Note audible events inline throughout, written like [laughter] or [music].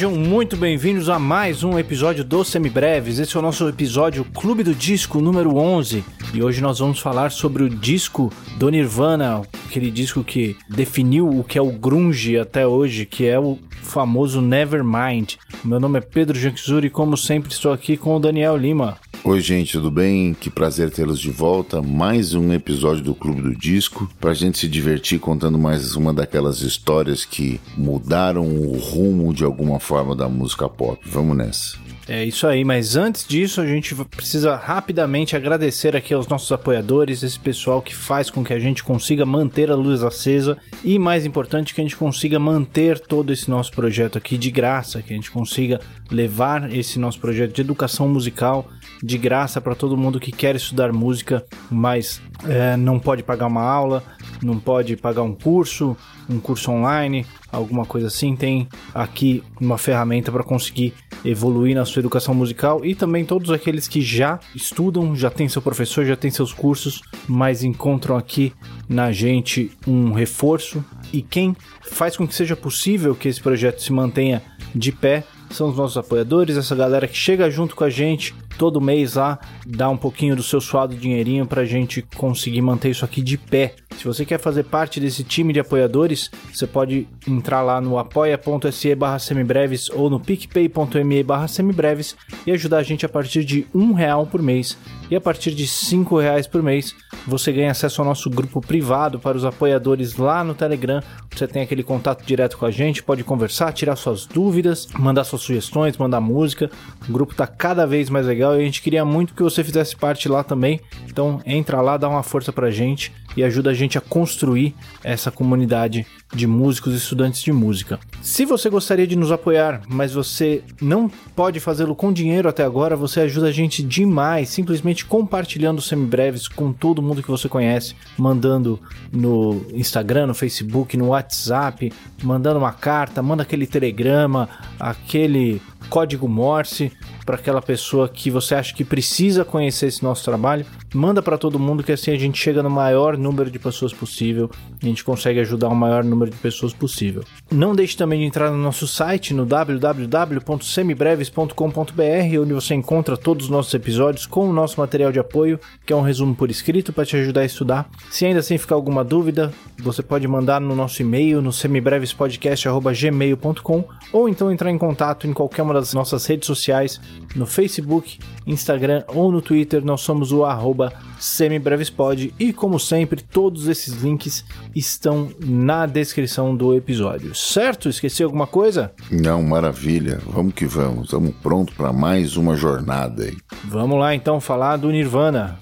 Sejam muito bem-vindos a mais um episódio do Semibreves. Esse é o nosso episódio Clube do Disco número 11. E hoje nós vamos falar sobre o disco do Nirvana, aquele disco que definiu o que é o grunge até hoje, que é o famoso Nevermind. Meu nome é Pedro Janczuri e como sempre estou aqui com o Daniel Lima. Oi, gente, tudo bem? Que prazer tê-los de volta. Mais um episódio do Clube do Disco. Pra gente se divertir contando mais uma daquelas histórias que mudaram o rumo de alguma forma da música pop. Vamos nessa. É isso aí, mas antes disso a gente precisa rapidamente agradecer aqui aos nossos apoiadores, esse pessoal que faz com que a gente consiga manter a luz acesa e mais importante que a gente consiga manter todo esse nosso projeto aqui de graça, que a gente consiga levar esse nosso projeto de educação musical de graça para todo mundo que quer estudar música, mas é, não pode pagar uma aula, não pode pagar um curso, um curso online, alguma coisa assim. Tem aqui uma ferramenta para conseguir evoluir na sua educação musical e também todos aqueles que já estudam, já tem seu professor, já tem seus cursos, mas encontram aqui na gente um reforço e quem faz com que seja possível que esse projeto se mantenha de pé são os nossos apoiadores, essa galera que chega junto com a gente todo mês lá, dá um pouquinho do seu suado dinheirinho pra gente conseguir manter isso aqui de pé. Se você quer fazer parte desse time de apoiadores, você pode entrar lá no apoia.se barra semibreves ou no picpay.me barra semibreves e ajudar a gente a partir de um real por mês. E a partir de cinco reais por mês, você ganha acesso ao nosso grupo privado para os apoiadores lá no Telegram. Você tem aquele contato direto com a gente, pode conversar, tirar suas dúvidas, mandar suas sugestões, mandar música. O grupo está cada vez mais legal e a gente queria muito que você fizesse parte lá também. Então entra lá, dá uma força pra gente e ajuda a gente a construir essa comunidade de músicos e estudantes de música. Se você gostaria de nos apoiar, mas você não pode fazê-lo com dinheiro até agora, você ajuda a gente demais, simplesmente compartilhando semibreves com todo mundo que você conhece, mandando no Instagram, no Facebook, no WhatsApp, mandando uma carta, manda aquele telegrama, aquele código Morse para aquela pessoa que você acha que precisa conhecer esse nosso trabalho. Manda para todo mundo que assim a gente chega no maior número de pessoas possível, a gente consegue ajudar o maior número de pessoas possível. Não deixe também de entrar no nosso site no www.semibreves.com.br, onde você encontra todos os nossos episódios com o nosso material de apoio, que é um resumo por escrito para te ajudar a estudar. Se ainda assim ficar alguma dúvida, você pode mandar no nosso e-mail no semibrevespodcast@gmail.com ou então entrar em contato em qualquer uma das nossas redes sociais, no Facebook, Instagram ou no Twitter, nós somos o arroba semibrevespod e como sempre, todos esses links estão na descrição do episódio. Certo? Esqueci alguma coisa? Não, maravilha. Vamos que vamos. Estamos prontos para mais uma jornada aí. Vamos lá então falar do Nirvana.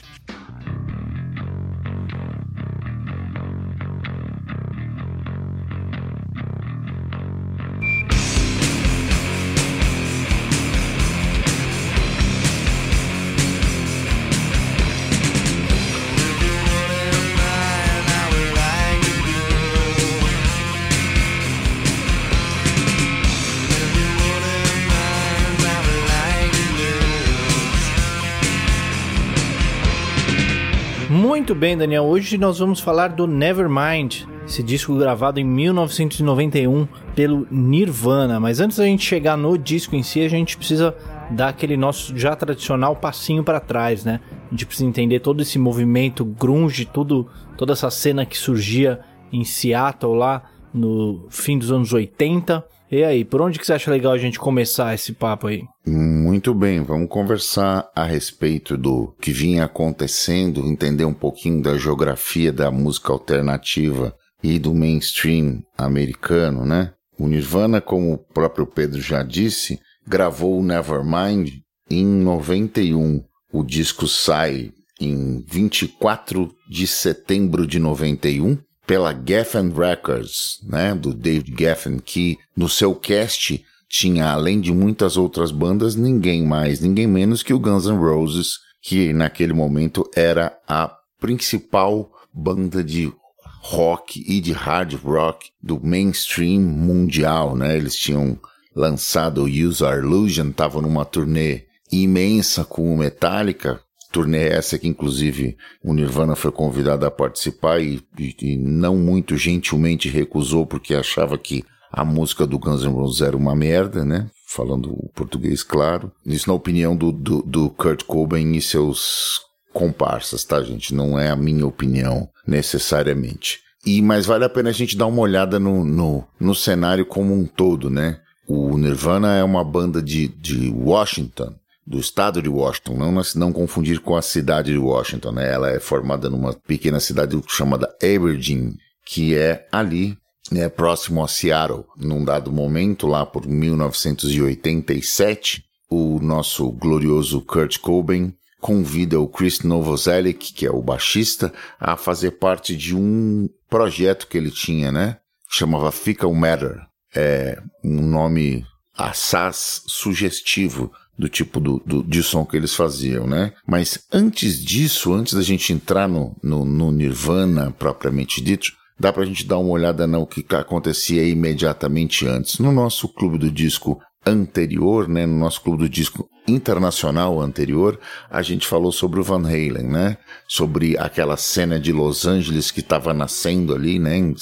Muito bem, Daniel. Hoje nós vamos falar do Nevermind, esse disco gravado em 1991 pelo Nirvana. Mas antes da gente chegar no disco em si, a gente precisa dar aquele nosso já tradicional passinho para trás, né? A gente precisa entender todo esse movimento grunge, tudo, toda essa cena que surgia em Seattle lá no fim dos anos 80 e aí, por onde que você acha legal a gente começar esse papo aí? Muito bem, vamos conversar a respeito do que vinha acontecendo, entender um pouquinho da geografia da música alternativa e do mainstream americano, né? O Nirvana, como o próprio Pedro já disse, gravou o Nevermind em 91. O disco sai em 24 de setembro de 91 pela Geffen Records, né, do David Geffen, que no seu cast tinha, além de muitas outras bandas, ninguém mais, ninguém menos que o Guns N' Roses, que naquele momento era a principal banda de rock e de hard rock do mainstream mundial, né? Eles tinham lançado o Use Our Illusion, estavam numa turnê imensa com o Metallica, turnê essa que inclusive o Nirvana foi convidado a participar e, e, e, não muito gentilmente recusou porque achava que a música do Guns N' Roses era uma merda, né? Falando o português claro. Isso na opinião do, do, do Kurt Cobain e seus comparsas, tá, gente? Não é a minha opinião necessariamente. E mas vale a pena a gente dar uma olhada no, no, no cenário como um todo, né? O Nirvana é uma banda de, de Washington, do estado de Washington, não, não confundir com a cidade de Washington, né? Ela é formada numa pequena cidade chamada Aberdeen, que é ali, né, próximo a Seattle. Num dado momento, lá por 1987, o nosso glorioso Kurt Cobain convida o Chris Novoselic, que é o baixista, a fazer parte de um projeto que ele tinha, né? Chamava Fickle Matter. É um nome assaz sugestivo do tipo do, do, de som que eles faziam, né? Mas antes disso, antes da gente entrar no, no, no Nirvana propriamente dito, dá pra gente dar uma olhada no que acontecia imediatamente antes. No nosso clube do disco anterior, né, no nosso clube do disco internacional anterior, a gente falou sobre o Van Halen, né? Sobre aquela cena de Los Angeles que estava nascendo ali, né, em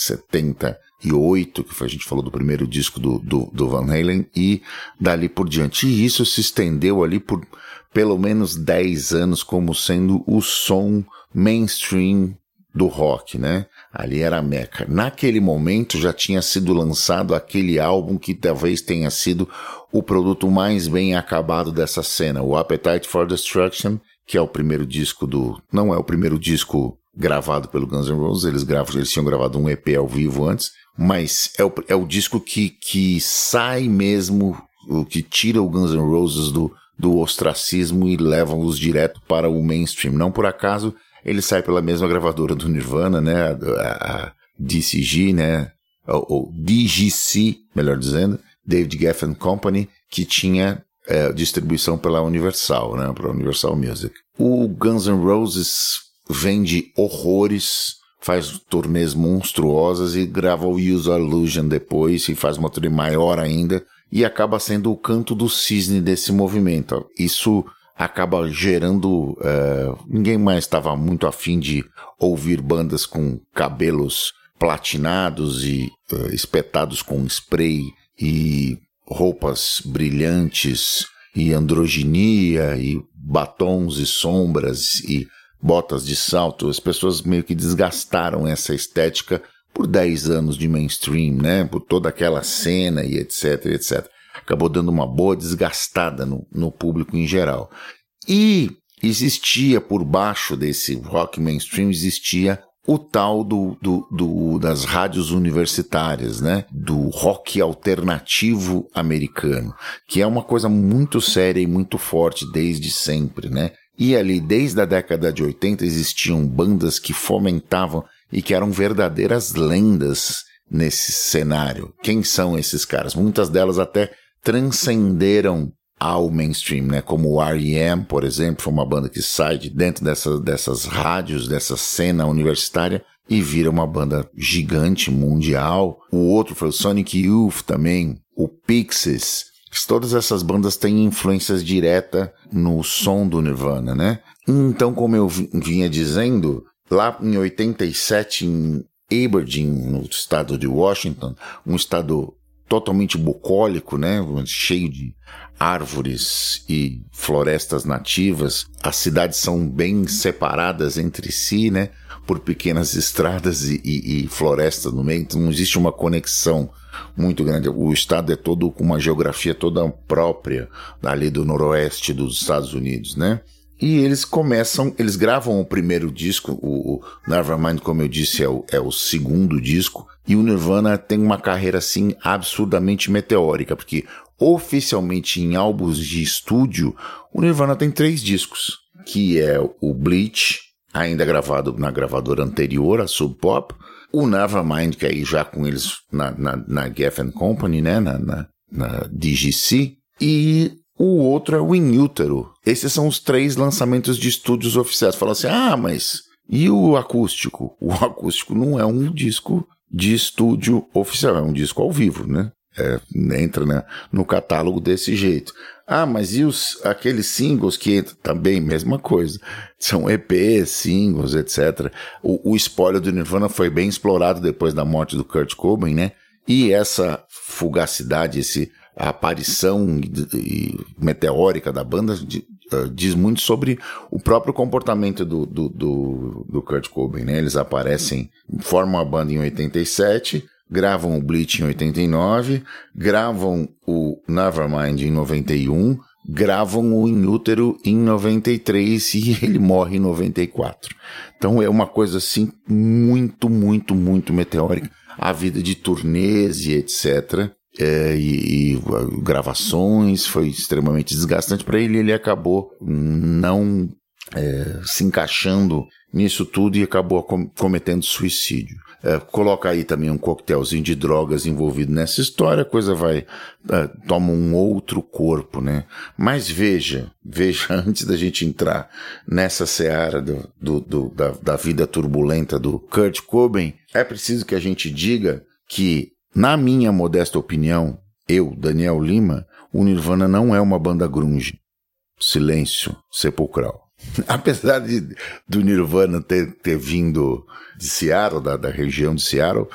78, que foi, a gente falou do primeiro disco do, do, do Van Halen, e dali por diante. E isso se estendeu ali por pelo menos 10 anos como sendo o som mainstream do rock, né? Ali era a Meca. Naquele momento já tinha sido lançado aquele álbum que talvez tenha sido o produto mais bem acabado dessa cena, o Appetite for Destruction, que é o primeiro disco do. Não é o primeiro disco gravado pelo Guns N' Roses, eles, gravam, eles tinham gravado um EP ao vivo antes, mas é o, é o disco que, que sai mesmo, o que tira o Guns N' Roses do, do ostracismo e leva-os direto para o mainstream. Não por acaso ele sai pela mesma gravadora do Nirvana, né? A, a DCG, né? Ou, ou, DGC, melhor dizendo, David Geffen Company, que tinha é, distribuição pela Universal, né? Pela Universal Music. O Guns N' Roses vende horrores, faz turnês monstruosas e grava o Use Illusion depois e faz uma turnê maior ainda e acaba sendo o canto do cisne desse movimento. Isso acaba gerando. Uh, ninguém mais estava muito afim de ouvir bandas com cabelos platinados e uh, espetados com spray e roupas brilhantes e androginia e batons e sombras e botas de salto. As pessoas meio que desgastaram essa estética por 10 anos de mainstream, né? Por toda aquela cena e etc, etc acabou dando uma boa desgastada no, no público em geral. E existia por baixo desse rock mainstream, existia o tal do, do, do, das rádios universitárias, né? Do rock alternativo americano, que é uma coisa muito séria e muito forte desde sempre, né? E ali, desde a década de 80, existiam bandas que fomentavam e que eram verdadeiras lendas nesse cenário. Quem são esses caras? Muitas delas até transcenderam ao mainstream, né? Como o R.E.M., por exemplo, foi uma banda que sai de dentro dessa, dessas rádios, dessa cena universitária e vira uma banda gigante mundial. O outro foi o Sonic Youth também, o Pixies. Todas essas bandas têm influências direta no som do Nirvana, né? Então, como eu vinha dizendo, lá em 87, em Aberdeen, no estado de Washington, um estado totalmente bucólico, né? Cheio de árvores e florestas nativas. As cidades são bem separadas entre si, né? Por pequenas [laughs] estradas e, e, e florestas no meio. Então não existe uma conexão muito grande. O estado é todo com uma geografia toda própria ali do noroeste dos Estados Unidos, né? E eles começam, eles gravam o primeiro disco, o, o Nevermind, como eu disse, é o, é o segundo disco, e o Nirvana tem uma carreira assim absurdamente meteórica, porque oficialmente em álbuns de estúdio, o Nirvana tem três discos, que é o Bleach, ainda gravado na gravadora anterior, a Sub Pop, o Nevermind, que é aí já com eles na, na, na Geffen Company, né, na, na, na DGC, e o outro é o In Utero. Esses são os três lançamentos de estúdios oficiais. Fala assim, ah, mas e o acústico? [laughs] O acústico não é um disco de estúdio oficial, é um disco ao vivo, né? É, entra né, no catálogo desse jeito. Ah, mas e os, aqueles singles que entram? Também, mesma coisa. São EPs, singles, etc. O, o spoiler do Nirvana foi bem explorado depois da morte do Kurt Cobain, né? E essa fugacidade, esse a aparição meteórica da banda uh, diz muito sobre o próprio comportamento do, do, do, do Kurt Cobain, né? Eles aparecem, formam a banda em 87, gravam o Bleach em 89, gravam o Nevermind em 91, gravam o In Útero em 93 e [laughs] ele morre em 94. Então é uma coisa assim muito, muito, muito meteórica. A vida de turnês e etc. É, e, e, gravações foi extremamente desgastante para ele. Ele acabou não é, se encaixando nisso tudo e acabou com, cometendo suicídio. É, coloca aí também um coquetelzinho de drogas envolvido nessa história, a coisa vai, é, toma um outro corpo, né? Mas veja, veja, [laughs] antes da gente entrar nessa seara do, do, do da, da vida turbulenta do Kurt Cobain, é preciso que a gente diga que, na minha modesta opinião, eu, Daniel Lima, o Nirvana não é uma banda grunge. Silêncio sepulcral. [laughs] Apesar de, do Nirvana ter, ter vindo de Seattle, da, da região de Seattle,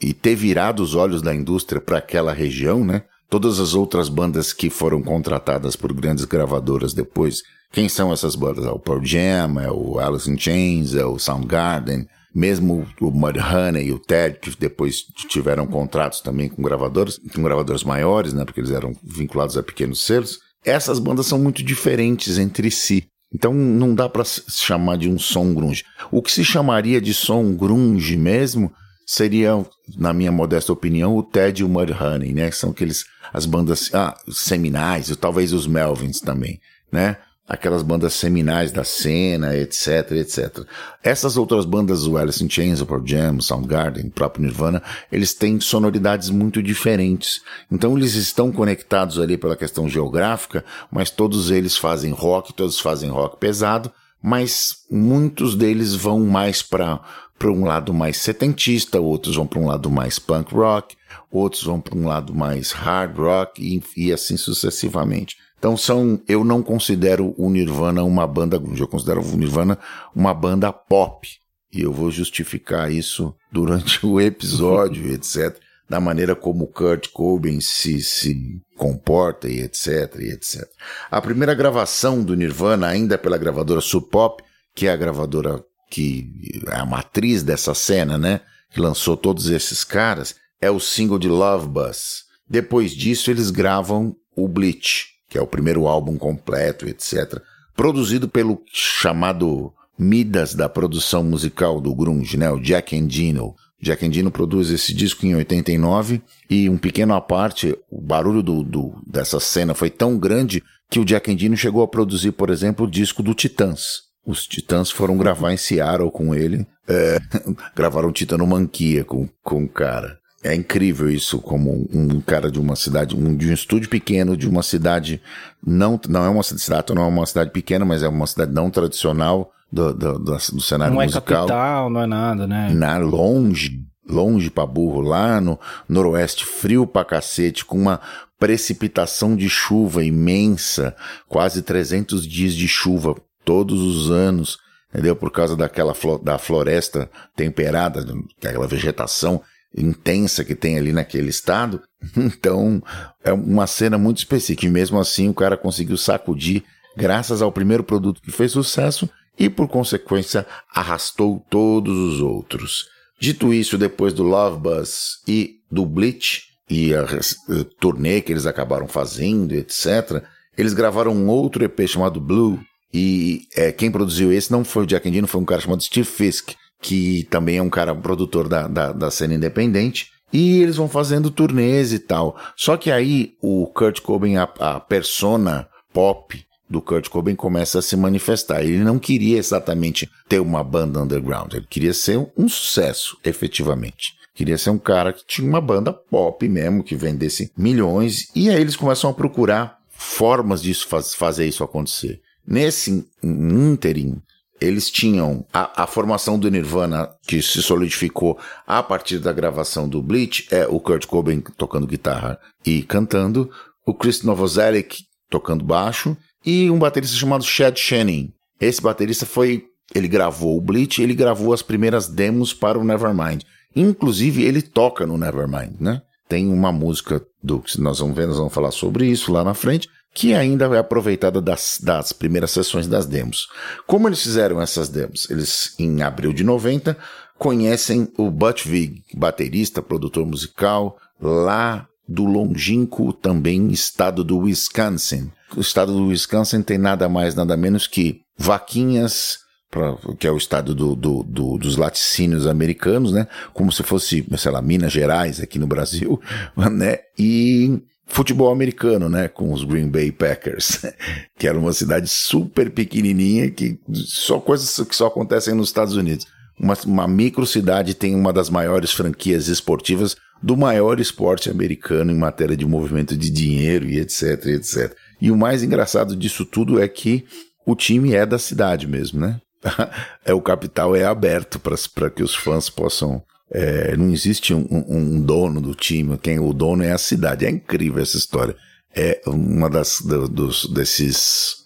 e ter virado os olhos da indústria para aquela região, né? Todas as outras bandas que foram contratadas por grandes gravadoras depois, quem são essas bandas? É o Pearl Jam, é o Alice in Chains, é o Soundgarden, mesmo o Mudhoney e o Ted, que depois tiveram contratos também com gravadoras, com gravadoras maiores, né? Porque eles eram vinculados a pequenos selos. Essas bandas são muito diferentes entre si. Então não dá para chamar de um som grunge. O que se chamaria de som grunge mesmo seria, na minha modesta opinião, o Ted e o Mudhoney, né? Que são aqueles as bandas ah, seminais, talvez os Melvins também, né? Aquelas bandas seminais da cena, etc, etc. Essas outras bandas, o Alice in Chains, o Pearl Jam, Soundgarden, o próprio Nirvana, eles têm sonoridades muito diferentes. Então eles estão conectados ali pela questão geográfica, mas todos eles fazem rock, todos fazem rock pesado, mas muitos deles vão mais para para um lado mais setentista, outros vão para um lado mais punk rock, outros vão para um lado mais hard rock e, e assim sucessivamente. Então são, eu não considero o Nirvana uma banda grunge, eu considero o Nirvana uma banda pop. E eu vou justificar isso durante o episódio, [laughs] etc. Da maneira como Kurt Cobain se, se comporta e etc, e etc. A primeira gravação do Nirvana, ainda pela gravadora Sub Pop, que é a gravadora que é a matriz dessa cena, né? Que lançou todos esses caras, é o single de Love Bus. Depois disso, eles gravam o Bleach, que é o primeiro álbum completo, etc. Produzido pelo chamado Midas da produção musical do grunge, né? O Jack Endino. Jack Endino produz esse disco em 89 e um pequeno à parte, o barulho do, do, dessa cena foi tão grande que o Jack Endino chegou a produzir, por exemplo, o disco do Titãs. Os Titãs foram gravar em Seattle com ele, é, [laughs] gravaram Titanomanquia com, com o cara. É incrível isso, como um, cara de uma cidade, um, de um estúdio pequeno, de uma cidade, não, não é uma cidade, não é uma cidade pequena, mas é uma cidade não tradicional do, do, do, do cenário não musical. Não é capital, não é nada, né? Na, longe, longe pra burro, lá no noroeste, frio pra cacete, com uma precipitação de chuva imensa, quase 300 dias de chuva todos os anos, entendeu? Por causa daquela da floresta temperada, daquela vegetação intensa que tem ali naquele estado. [laughs] Então, é uma cena muito específica. E mesmo assim, o cara conseguiu sacudir, graças ao primeiro produto que fez sucesso, e por consequência, arrastou todos os outros. Dito isso, depois do Love Bus e do Bleach, e a, a turnê que eles acabaram fazendo, etc., eles gravaram um outro EP chamado Blue, e é, quem produziu esse não foi o Jack Endino, foi um cara chamado Steve Fisk, que também é um cara produtor da, da, da cena independente. E eles vão fazendo turnês e tal. Só que aí o Kurt Cobain, a, a persona pop do Kurt Cobain começa a se manifestar. Ele não queria exatamente ter uma banda underground, ele queria ser um sucesso, efetivamente. Queria ser um cara que tinha uma banda pop mesmo, que vendesse milhões, e aí eles começam a procurar formas de faz, fazer isso acontecer. Nesse ínterim, eles tinham a, a, formação do Nirvana que se solidificou a partir da gravação do Bleach, é o Kurt Cobain tocando guitarra e cantando, o Chris Novoselic tocando baixo e um baterista chamado Chad Channing. Esse baterista foi, ele gravou o Bleach, ele gravou as primeiras demos para o Nevermind. Inclusive ele toca no Nevermind, né? tem uma música do que nós vamos ver, nós vamos falar sobre isso lá na frente, que ainda é aproveitada das, das primeiras sessões das demos. Como eles fizeram essas demos? Eles, em abril de 90, conhecem o Butch Vig, baterista, produtor musical, lá do longínquo também estado do Wisconsin. O estado do Wisconsin tem nada mais, nada menos que vaquinhas, pra, que é o estado do, do, do, dos laticínios americanos, né? Como se fosse, sei lá, Minas Gerais aqui no Brasil, [laughs] né? E futebol americano, né, com os Green Bay Packers, [laughs] que era uma cidade super pequenininha que só coisas que só acontecem nos Estados Unidos. Uma, uma micro cidade tem uma das maiores franquias esportivas do maior esporte americano em matéria de movimento de dinheiro e etc, etc. E o mais engraçado disso tudo é que o time é da cidade mesmo, né? [laughs] é o capital é aberto para que os fãs possam é, não existe um, um, dono do time, quem o dono é a cidade. É incrível essa história. É uma das do, dos, desses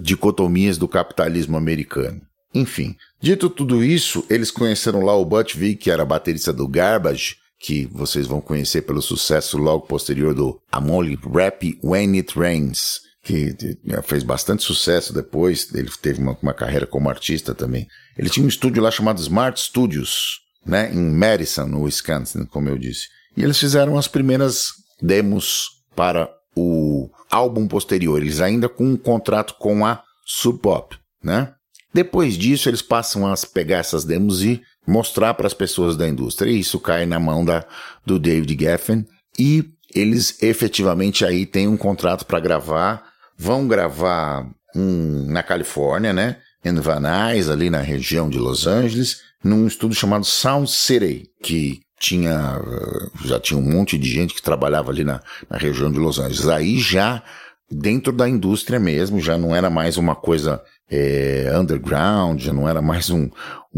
dicotomias do capitalismo americano. Enfim, dito tudo isso, eles conheceram lá o Butch Vig, que era baterista do Garbage, que vocês vão conhecer pelo sucesso logo posterior do Amoli Rap When It Rains, que fez bastante sucesso depois, ele teve uma, uma carreira como artista também. Ele tinha um estúdio lá chamado Smart Studios, né, em Madison, no Wisconsin, como eu disse. E eles fizeram as primeiras demos para o álbum posterior, eles ainda com um contrato com a Sub Pop, né? Depois disso, eles passam a pegar essas demos e mostrar para as pessoas da indústria. E isso cai na mão da, do David Geffen e eles efetivamente aí têm um contrato para gravar, vão gravar um, na Califórnia, né? Em Van Nuys, ali na região de Los Angeles, num estudo chamado Sound City, que tinha, eh, já tinha um monte de gente que trabalhava ali na, na região de Los Angeles. Aí já dentro da indústria mesmo, já não era mais uma coisa é, underground, já não era mais um.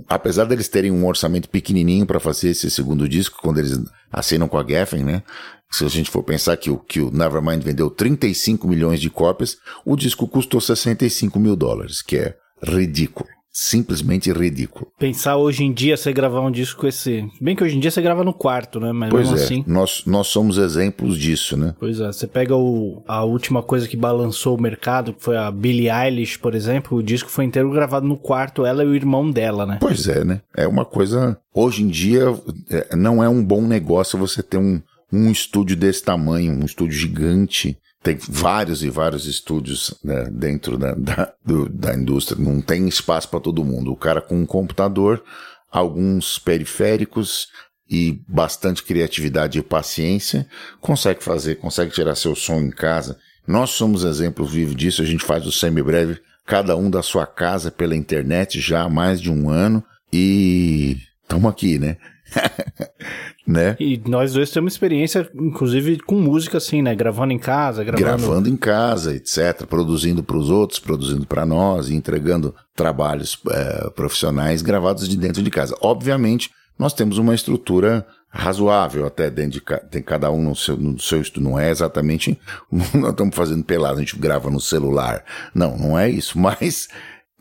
Apesar deles terem um orçamento pequenininho para fazer esse segundo disco, quando eles assinam com a Geffen, né? Se a gente for pensar que o, que o Nevermind vendeu 35 milhões de cópias, o disco custou 65 mil dólares, que é ridículo simplesmente ridículo. Pensar hoje em dia você gravar um disco com esse. Bem que hoje em dia você grava no quarto, né? Mas pois é, assim. Nós, nós somos exemplos disso, né? Pois é, você pega o, a última coisa que balançou o mercado, que foi a Billie Eilish, por exemplo, o disco foi inteiro gravado no quarto, ela e o irmão dela, né? Pois é, né? É uma coisa. Hoje em dia é, não é um bom negócio você ter um, um estúdio desse tamanho, um estúdio gigante tem vários e vários estúdios né, dentro da, da, do, da indústria, não tem espaço para todo mundo. O cara com um computador, alguns periféricos e bastante criatividade e paciência consegue fazer, consegue tirar seu som em casa. Nós somos exemplo vivo disso, a gente faz o semi-breve, cada um da sua casa pela internet já há mais de um ano e estamos aqui, né? [laughs] né? E nós dois temos experiência, inclusive, com música, assim, né? Gravando em casa, gravando... Gravando em casa, etc. Produzindo para os outros, produzindo para nós, entregando trabalhos é, profissionais gravados de dentro de casa. Obviamente, nós temos uma estrutura razoável até dentro de tem cada um no seu, no seu estudo. Não é exatamente [laughs] nós estamos fazendo pelado, a gente grava no celular. Não, não é isso. [laughs] Mas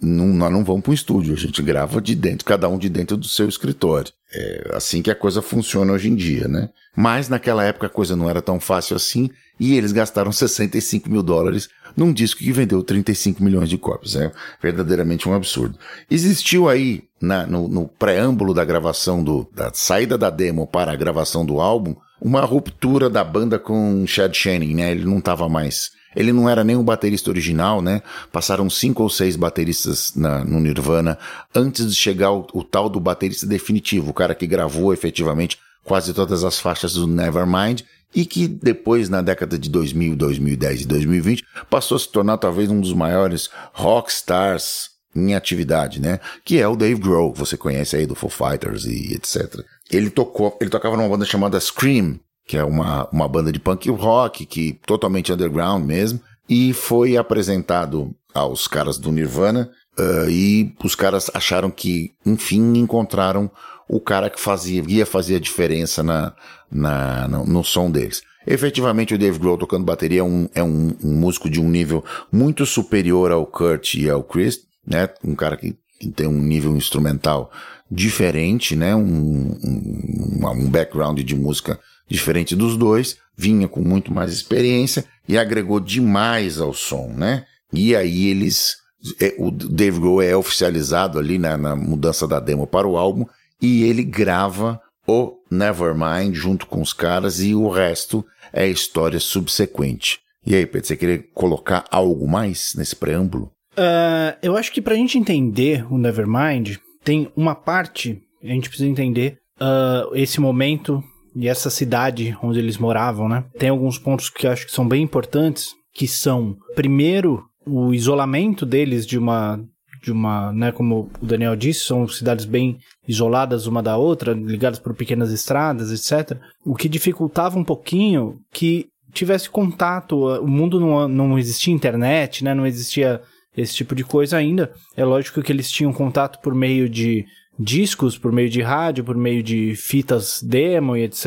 não, nós não vamos para o estúdio, a gente grava de dentro, cada um de dentro do seu escritório. É assim que a coisa funciona hoje em dia, né? Mas naquela época a coisa não era tão fácil assim e eles gastaram [laughs] 65 mil dólares num disco que vendeu 35 milhões de cópias. É verdadeiramente um absurdo. Existiu aí, na, no, no preâmbulo da gravação do, da saída da demo para a gravação do álbum, uma ruptura da banda com Chad Channing, né? Ele não estava mais ele não era nem o baterista original, né? Passaram cinco ou seis bateristas na, no Nirvana antes de chegar o, o tal do baterista definitivo, o cara que gravou efetivamente quase todas as faixas do Nevermind e que depois, na década de 2000, 2010 e 2020, passou a se tornar talvez um dos maiores rockstars em atividade, né? Que é o Dave Grohl, que você conhece aí do Foo Fighters e etc. Ele tocou, ele tocava numa banda chamada Scream, que é uma, uma banda de punk rock, que totalmente underground mesmo, e foi apresentado aos caras do Nirvana, uh, e os caras acharam que, enfim, encontraram o cara que fazia, ia fazer a diferença na, na, no, no som deles. Efetivamente, o Dave Grohl tocando bateria é um, é um, um músico de um nível muito superior ao Kurt e ao Chris, né? Um cara que, tem um nível instrumental diferente, né? Um, um, um background de música diferente dos dois, vinha com muito mais experiência e agregou demais ao som, né? E aí eles. É, o Dave Grohl é oficializado ali na, na mudança da demo para o álbum e ele grava o Nevermind junto com os caras e o resto é história subsequente. E aí, Pedro, você queria colocar algo mais nesse preâmbulo? Uh, eu acho que pra gente entender o Nevermind, tem uma parte, a gente precisa entender uh, esse momento e essa cidade onde eles moravam, né? Tem alguns pontos que eu acho que são bem importantes, que são, primeiro, o isolamento deles de uma de uma, né, como o Daniel disse, são cidades bem isoladas uma da outra, ligadas por pequenas estradas, etc. O que dificultava um pouquinho que tivesse contato, o mundo não, não existia internet, né, não existia esse tipo de coisa ainda. É lógico que eles tinham contato por meio de discos, por meio de rádio, por meio de fitas demo e etc.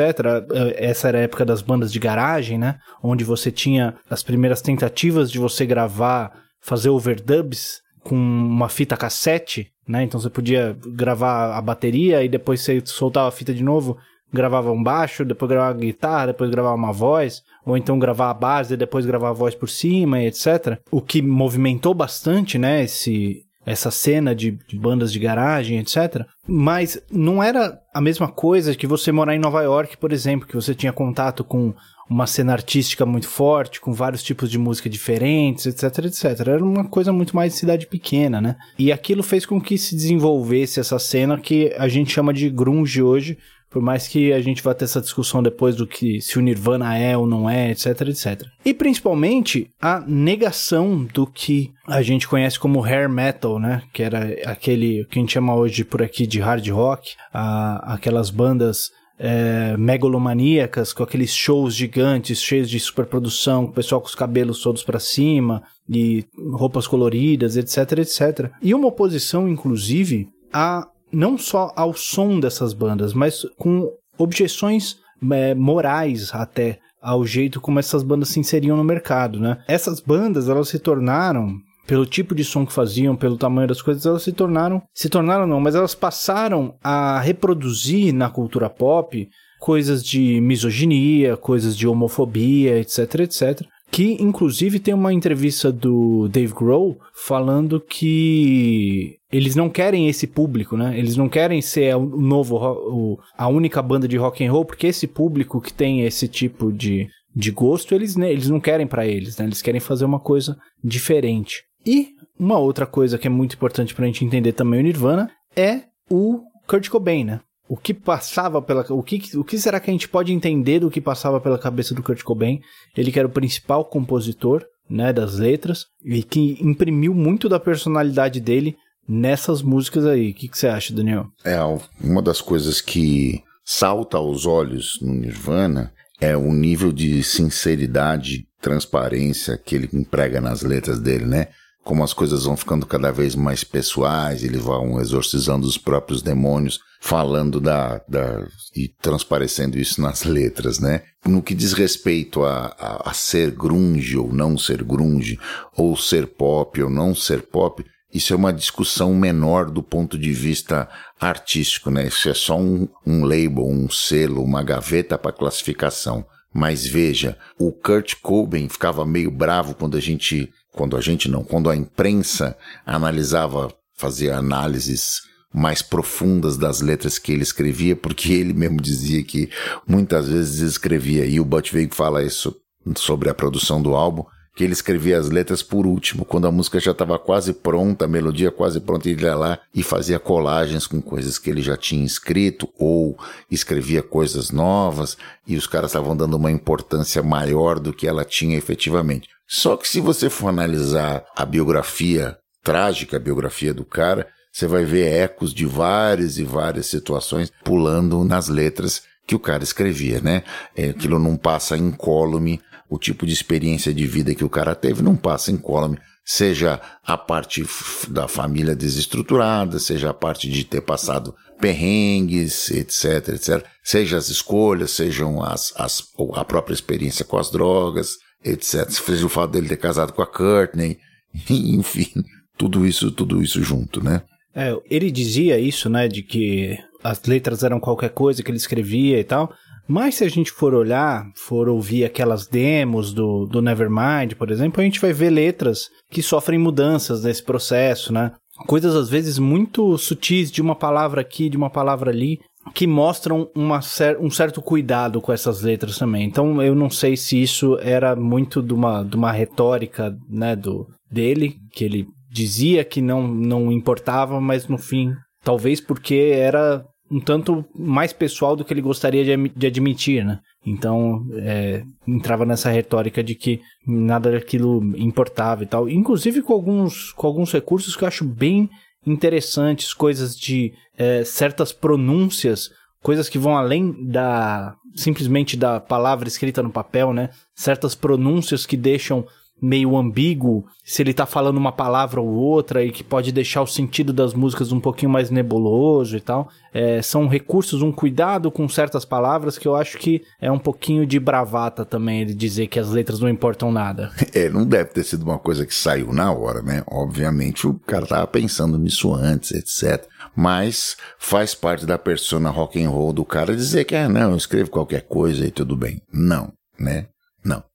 Essa era a época das bandas de garagem, né? Onde você tinha as primeiras tentativas de você gravar, fazer overdubs com uma fita cassete, né? Então você podia gravar a bateria e depois você soltava a fita de novo, gravava um baixo, depois gravava guitarra, depois gravava uma voz, ou então gravar a base e depois gravar a voz por cima e etc. O que movimentou bastante, né, esse essa cena de, de, bandas de garagem, etc. Mas não era a mesma coisa que você morar em Nova York, por exemplo, que você tinha contato com uma cena artística muito forte, com vários tipos de música diferentes, etc, etc. Era uma coisa muito mais de cidade pequena, né? E aquilo fez com que se desenvolvesse essa cena que a gente chama de grunge hoje, por mais que a gente vá ter essa discussão depois do que se o Nirvana é ou não é, etc, etc. E principalmente a negação do que a gente conhece como hair metal, né? Que era aquele que a gente chama hoje por aqui de hard rock, a, aquelas bandas é, megalomaníacas, com aqueles shows gigantes, cheios de superprodução, o pessoal com os cabelos todos para cima, e roupas coloridas, etc, etc. E uma oposição, inclusive, a não só ao som dessas bandas, mas com objeções é, morais até ao jeito como essas bandas se inseriam no mercado, né? Essas bandas, elas se tornaram pelo tipo de som que faziam, pelo tamanho das coisas, elas se tornaram, se tornaram não, mas elas passaram a reproduzir na cultura pop coisas de misoginia, coisas de homofobia, etc, etc, que inclusive tem uma entrevista do Dave Grohl falando que eles não querem esse público, né? Eles não querem ser o novo a única banda de rock and roll, porque esse público que tem esse tipo de, de gosto, eles, né, eles não querem para eles, né? Eles querem fazer uma coisa diferente. E uma outra coisa que é muito importante pra gente entender também o Nirvana é o Kurt Cobain, né? O que passava pela o que, o que será que a gente pode entender do que passava pela cabeça do Kurt Cobain? Ele que era o principal compositor, né, das letras e que imprimiu muito da personalidade dele nessas músicas aí. O que, que você acha, Daniel? É uma das coisas que salta aos olhos no Nirvana é o nível de sinceridade, transparência que ele emprega nas letras dele, né? Como as coisas vão ficando cada vez mais pessoais, eles vão exorcizando os próprios demônios falando da, da e transparecendo isso nas letras, né? No que diz respeito a, a, a ser grunge ou não ser grunge, ou ser pop ou não ser pop, isso é uma discussão menor do ponto de vista artístico, né? Isso é só um, um label, um selo, uma gaveta para classificação. Mas veja, o Kurt Cobain ficava meio bravo quando a gente, quando a gente não, quando a imprensa analisava, fazia análises mais profundas das letras que ele escrevia, porque ele mesmo dizia que muitas vezes escrevia, e o Butch Vig fala isso sobre a produção do álbum, que ele escrevia as letras por último, quando a música já estava quase pronta, a melodia quase pronta, ele ia lá e fazia colagens com coisas que ele já tinha escrito, ou escrevia coisas novas, e os caras estavam dando uma importância maior do que ela tinha efetivamente. Só que se você for analisar a biografia, trágica biografia do cara, você vai ver ecos de várias e várias situações pulando nas letras que o cara escrevia, né? É, aquilo não passa incólume, o tipo de experiência de vida que o cara teve não passa incólume, seja a parte da família desestruturada, seja a parte de ter passado perrengues, etc, etc, seja as escolhas, sejam as, as, a própria experiência com as drogas, etc, seja o fato dele ter casado com a Courtney, [laughs] enfim, tudo isso, tudo isso junto, né? É, ele dizia isso, né, de que as letras eram qualquer coisa que ele escrevia e tal, Mas se a gente for olhar, for ouvir aquelas demos do, do Nevermind, por exemplo, a gente vai ver letras que sofrem mudanças nesse processo, né? Coisas às vezes muito sutis de uma palavra aqui, de uma palavra ali, que mostram uma cer um certo cuidado com essas letras também. Então eu não sei se isso era muito de uma, de uma retórica né, do, dele, que ele dizia que não, não importava, mas no fim, talvez porque era um tanto mais pessoal do que ele gostaria de, de admitir, né? Então, é, entrava nessa retórica de que nada daquilo importava e tal. Inclusive com alguns, com alguns recursos que eu acho bem interessantes, coisas de é, certas pronúncias, coisas que vão além da simplesmente da palavra escrita no papel, né? Certas pronúncias que deixam meio ambíguo, se ele tá falando uma palavra ou outra e que pode deixar o sentido das músicas um pouquinho mais nebuloso e tal. É, são recursos, um cuidado com certas palavras que eu acho que é um pouquinho de bravata também ele dizer que as letras não importam nada. [laughs] É, não deve ter sido uma coisa que saiu na hora, né? Obviamente o cara tava pensando nisso antes, etc. Mas faz parte da persona rock and roll do cara dizer que, ah, não, eu escrevo qualquer coisa e tudo bem. Não, né?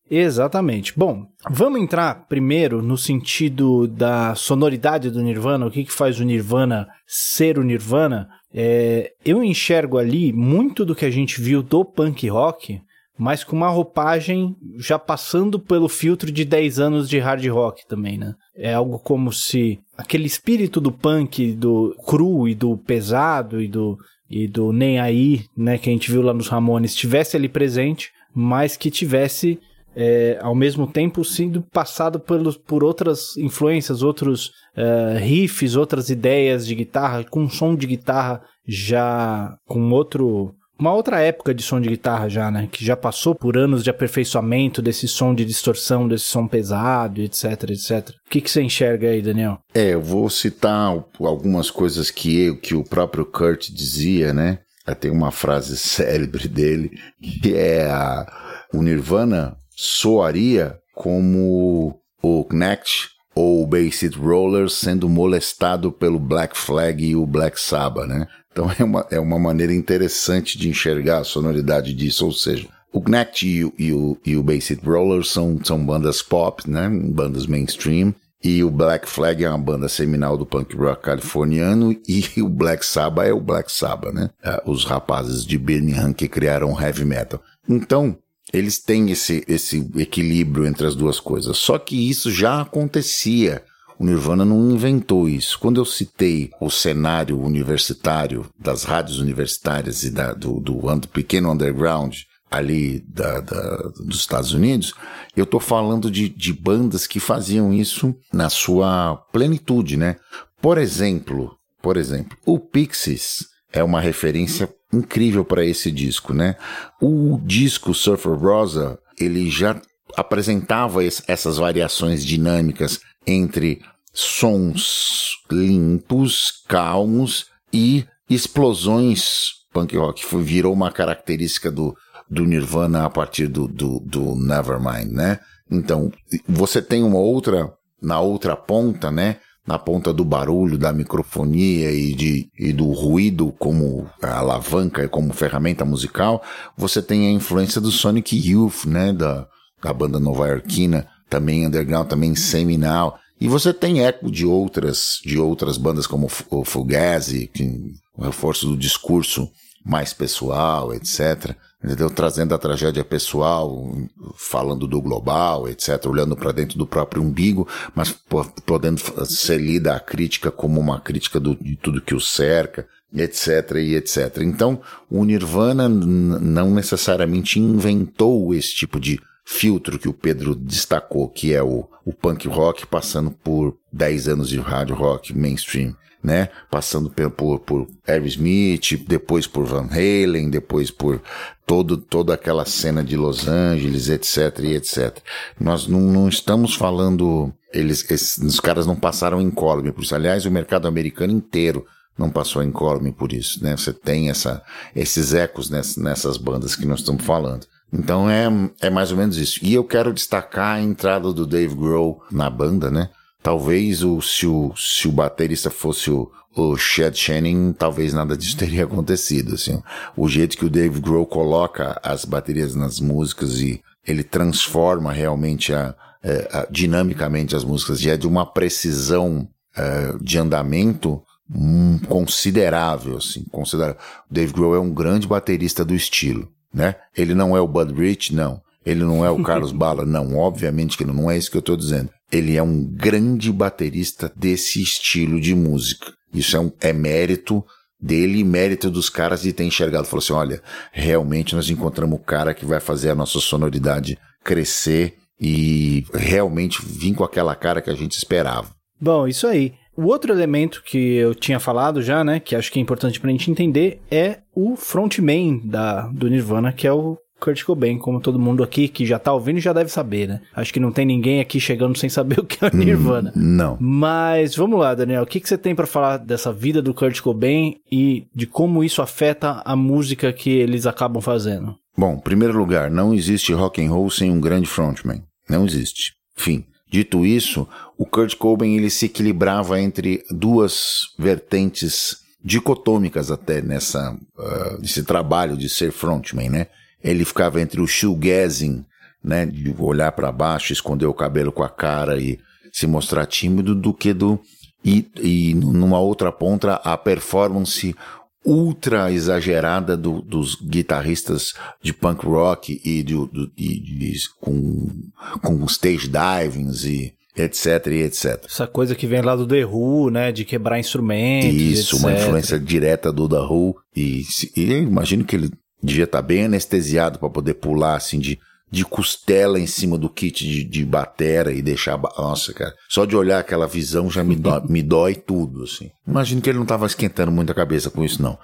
Exatamente. Bom, vamos entrar primeiro no sentido da sonoridade do Nirvana, o que, que faz o Nirvana ser o Nirvana. É, eu enxergo ali muito do que a gente viu do punk rock, mas com uma roupagem já passando pelo filtro de 10 anos de hard rock também, né? É algo como se aquele espírito do punk, do cru e do pesado e do, e do nem aí, né, que a gente viu lá nos Ramones, estivesse ali presente, mas que tivesse é, ao mesmo tempo sendo passado pelos, por outras influências, outros uh, riffs, outras ideias de guitarra, com um som de guitarra já com outro. Uma outra época de som de guitarra já, né? Que já passou por anos de aperfeiçoamento desse som de distorção, desse som pesado, etc, etc. O que, que você enxerga aí, Daniel? É, eu vou citar algumas coisas que, eu, que o próprio Kurt dizia, né? Tem uma frase [laughs] célebre dele, que é a, o Nirvana soaria como o Knecht ou o City Rollers sendo molestado pelo Black Flag e o Black Sabbath, né? Então é uma, é uma maneira interessante de enxergar a sonoridade disso, ou seja, o Knecht e o, e o, e o City Rollers são, são bandas pop, né? Bandas mainstream. E o Black Flag é uma banda seminal do punk rock californiano e o Black Sabbath é o Black Sabbath, né? É, os rapazes de Birmingham que criaram heavy metal. Então, eles têm esse, esse equilíbrio entre as duas coisas. Só que isso já acontecia. O Nirvana não inventou isso. Quando eu citei o cenário universitário das rádios universitárias e da, do, do, do pequeno underground ali da, da, dos Estados Unidos, eu estou falando de, de bandas que faziam isso na sua plenitude, né? Por exemplo, por exemplo, o Pixies é uma referência incrível para esse disco, né? O disco Surfer Rosa, ele já apresentava essas variações dinâmicas entre sons limpos, calmos e explosões punk rock. Virou uma característica do, do Nirvana a partir do, do, do Nevermind, né? Então, você tem uma outra, na outra ponta, né? Na ponta do barulho, da microfonia e, de, e do ruído como alavanca e como ferramenta musical, você tem a influência do Sonic Youth, né, da, da banda nova-iorquina, também underground, também seminal. E você tem eco de outras, de outras bandas como o Fugazi, que, o reforço do discurso mais pessoal, etc entendeu? Trazendo a tragédia pessoal, falando do global, etc., olhando para dentro do próprio umbigo, mas podendo ser lida a crítica como uma crítica do, de tudo que o cerca, etc. e etc. Então, o Nirvana não necessariamente inventou esse tipo de filtro que o Pedro destacou, que é o, o punk rock passando por 10 anos de hard rock mainstream né? Passando por, por, Aerosmith, depois por Van Halen, depois por todo, toda aquela cena de Los Angeles, etc, e etc. Nós não, não estamos falando, eles, esses, os caras não passaram incólume por isso. Aliás, o mercado americano inteiro não passou incólume por isso, né? Você tem essa, esses ecos nessas, nessas bandas que nós estamos falando. Então é, é mais ou menos isso. E eu quero destacar a entrada do Dave Grohl na banda, né? Talvez o, se, o, se o baterista fosse o, o Chad Channing, talvez nada disso [laughs] teria acontecido, assim. O jeito que o Dave Grohl coloca as baterias nas músicas e ele transforma realmente a, é, a, dinamicamente as músicas e é de uma precisão é, de andamento hum, considerável, assim, considerável. O Dave Grohl é um grande baterista do estilo, né? Ele não é o Bud Rich, não. Ele não é o Carlos [laughs] Bala, não. Obviamente que não é isso que eu estou dizendo. Ele é um grande baterista desse estilo de música. Isso é, um, é mérito dele e mérito dos caras de ter enxergado. Falou assim: olha, realmente nós encontramos o cara que vai fazer a nossa sonoridade crescer e realmente vir com aquela cara que a gente esperava. Bom, isso aí. O outro elemento que eu tinha falado já, né, que acho que é importante pra gente entender, é o frontman da, do Nirvana, que é o Kurt Cobain, como todo mundo aqui que já tá ouvindo já deve saber, né? Acho que não tem ninguém aqui chegando sem saber [laughs] o que é o Nirvana. Hum, não. Mas vamos lá, Daniel, o que, que você tem para falar dessa vida do Kurt Cobain e de como isso afeta a música que eles acabam fazendo? Bom, em primeiro lugar, não existe rock and roll sem um grande frontman. Não existe. Fim. Dito isso, o Kurt Cobain ele se equilibrava entre duas vertentes dicotômicas até nessa uh, nesse trabalho de ser frontman, né? Ele ficava entre o shoegazing, né, de olhar para baixo, esconder o cabelo com a cara e se mostrar tímido, do que do e, e numa outra ponta a performance ultra exagerada do, dos guitarristas de punk rock e, de, de, de, com, com stage divings e etc e etc. Essa coisa que vem lá do The Who, né, de quebrar instrumentos. Isso, etc. uma influência direta do The Who e, e imagino que ele devia estar tá bem anestesiado para poder pular assim de, de costela em cima do kit de, de batera e deixar. Nossa, cara. Só de olhar aquela visão já me dói, me dói tudo, assim. Imagino que ele não estava esquentando muito a cabeça com isso, não.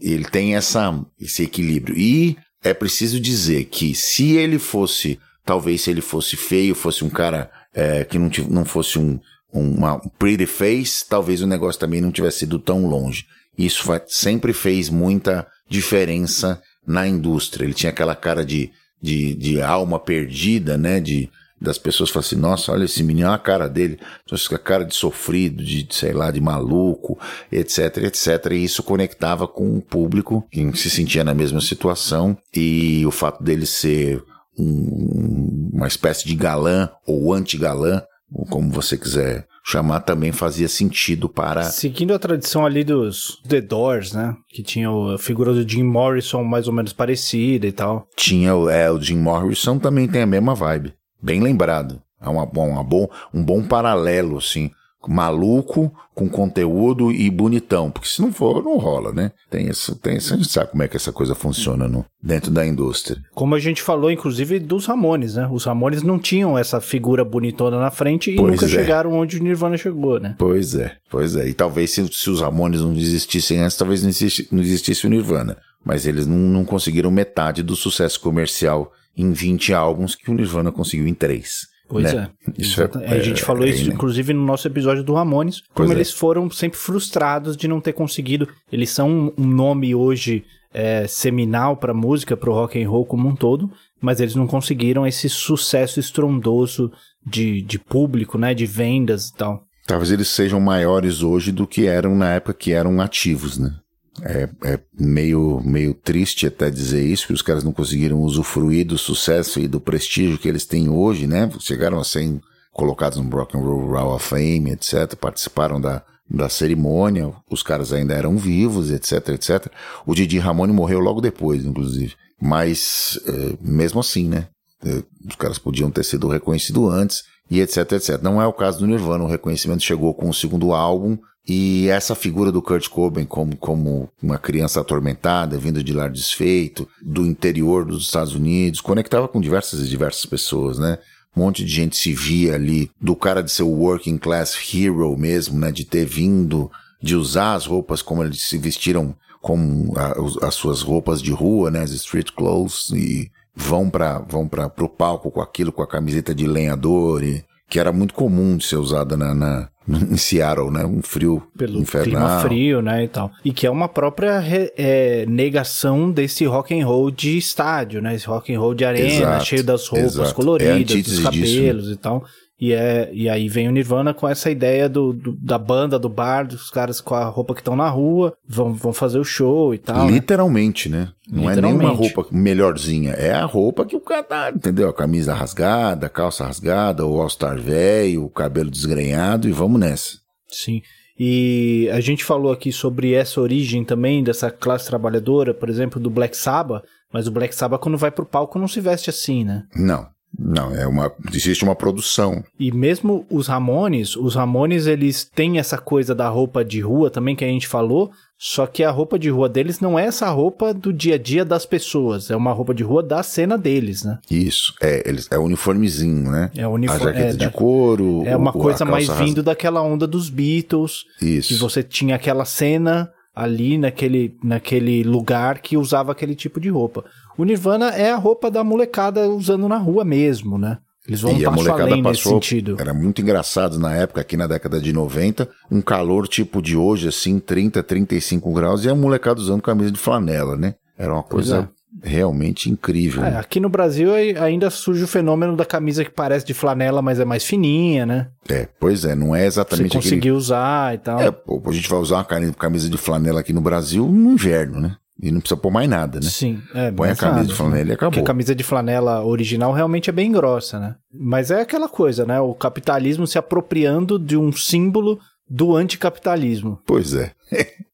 Ele tem essa, esse equilíbrio. E é preciso dizer que se ele fosse, talvez se ele fosse feio, fosse um cara é, que não, não fosse um, uma pretty face, talvez o negócio também não tivesse ido tão longe. Isso sempre fez muita diferença na indústria. Ele tinha aquela cara de, de, de alma perdida, né? De, das pessoas falam assim, nossa, olha esse menino, olha a cara dele, a cara de sofrido, de, sei lá, de maluco, etc, etc. E isso conectava com o público que se sentia na mesma situação e o fato dele ser um, uma espécie de galã ou anti-galã, como você quiser chamar também fazia sentido para. Seguindo a tradição ali dos The Doors, né? Que tinha a figura do Jim Morrison mais ou menos parecida e tal. Tinha, é, o Jim Morrison também tem a mesma vibe. Bem lembrado. É uma, uma bom, um bom paralelo, assim maluco, com conteúdo e bonitão, porque se não for, não rola, né? Tem isso, tem isso, a gente sabe como é que essa coisa funciona no, dentro da indústria. Como a gente falou, inclusive, dos Ramones, né? Os Ramones não tinham essa figura bonitona na frente e pois nunca é. chegaram onde o Nirvana chegou, né? Pois é, pois é. E talvez se, se os Ramones não existissem antes, talvez não existisse, não existisse o Nirvana. Mas eles não, não conseguiram metade do sucesso comercial em 20 álbuns que o Nirvana conseguiu em 3. Pois né? é. Isso é, é, a gente falou é, isso, inclusive, no nosso episódio do Ramones, como eles foram sempre frustrados de não ter conseguido. Eles são um nome hoje é, seminal para música, para o rock and roll como um todo, mas eles não conseguiram esse sucesso estrondoso de, de público, né, de vendas e tal. Talvez eles sejam maiores hoje do que eram na época que eram ativos, né? É, é, meio, meio triste até dizer isso, que os caras não conseguiram usufruir do sucesso e do prestígio que eles têm hoje, né? Chegaram a ser colocados no Rock and Roll Hall of Fame, etc. Participaram da, da cerimônia, os caras ainda eram vivos, etc, etc. O Didi Ramone morreu logo depois, inclusive. Mas, é, mesmo assim, né? É, os caras podiam ter sido reconhecidos antes e etc, etc. Não é o caso do Nirvana, o reconhecimento chegou com o segundo álbum e essa figura do Kurt Cobain como, como uma criança atormentada, vindo de lar desfeito, do interior dos Estados Unidos, conectava com diversas e diversas pessoas, né? Um monte de gente se via ali, do cara de ser o working class hero mesmo, né? De ter vindo, de usar as roupas como eles se vestiram, como a, as suas roupas de rua, né? As street clothes, e vão para vão para pro palco com aquilo, com a camiseta de lenhador, e, que era muito comum de ser usada na, na [laughs] em Seattle, né? Um frio Pelo infernal. clima frio, né, e tal. E que é uma própria é, negação desse rock and roll de estádio, né? Esse rock and roll de arena, exato, cheio das roupas exato. coloridas, é dos cabelos disso, né? e tal. E, é, e aí vem o Nirvana com essa ideia do, do da banda, do bar, dos caras com a roupa que estão na rua, vão, vão fazer o show e tal. Né? Literalmente, né? né? Não é nenhuma roupa melhorzinha, é a roupa que o cara tá, entendeu? A camisa rasgada, a calça rasgada, o All-Star velho, o cabelo desgrenhado e vamos nessa. Sim. E a gente falou aqui sobre essa origem também dessa classe trabalhadora, por exemplo, do Black Sabbath, mas o Black Sabbath quando vai pro palco não se veste assim, né? Não. Não, é uma existe uma produção. E mesmo os Ramones, os Ramones eles têm essa coisa da roupa de rua também que a gente falou, só que a roupa de rua deles não é essa roupa do dia a dia das pessoas, é uma roupa de rua da cena deles, né? Isso, é, eles é uniformezinho, né? É uniforme, a jaqueta é, de couro, é uma o, coisa mais vindo daquela onda dos Beatles, Isso. que você tinha aquela cena ali naquele, naquele lugar que usava aquele tipo de roupa. O Nirvana é a roupa da molecada usando na rua mesmo, né? Eles vão um passo além passou. Era muito engraçado na época, aqui na década de 90, um calor tipo de hoje, assim, 30, 35 graus, e a molecada usando camisa de flanela, né? Era uma coisa é. realmente incrível. É, né? Aqui no Brasil ainda surge o fenômeno da camisa que parece de flanela, mas é mais fininha, né? É, pois é, não é exatamente Você conseguir aquele... usar e tal. É, pô, a gente vai usar uma camisa de flanela aqui no Brasil no inverno, né? E não precisa pôr mais nada, né? Sim. É, Põe a camisa nada, de flanela e acabou. Porque a camisa de flanela original realmente é bem grossa, né? Mas é aquela coisa, né? O capitalismo se apropriando de um símbolo do anticapitalismo. Pois é. [laughs]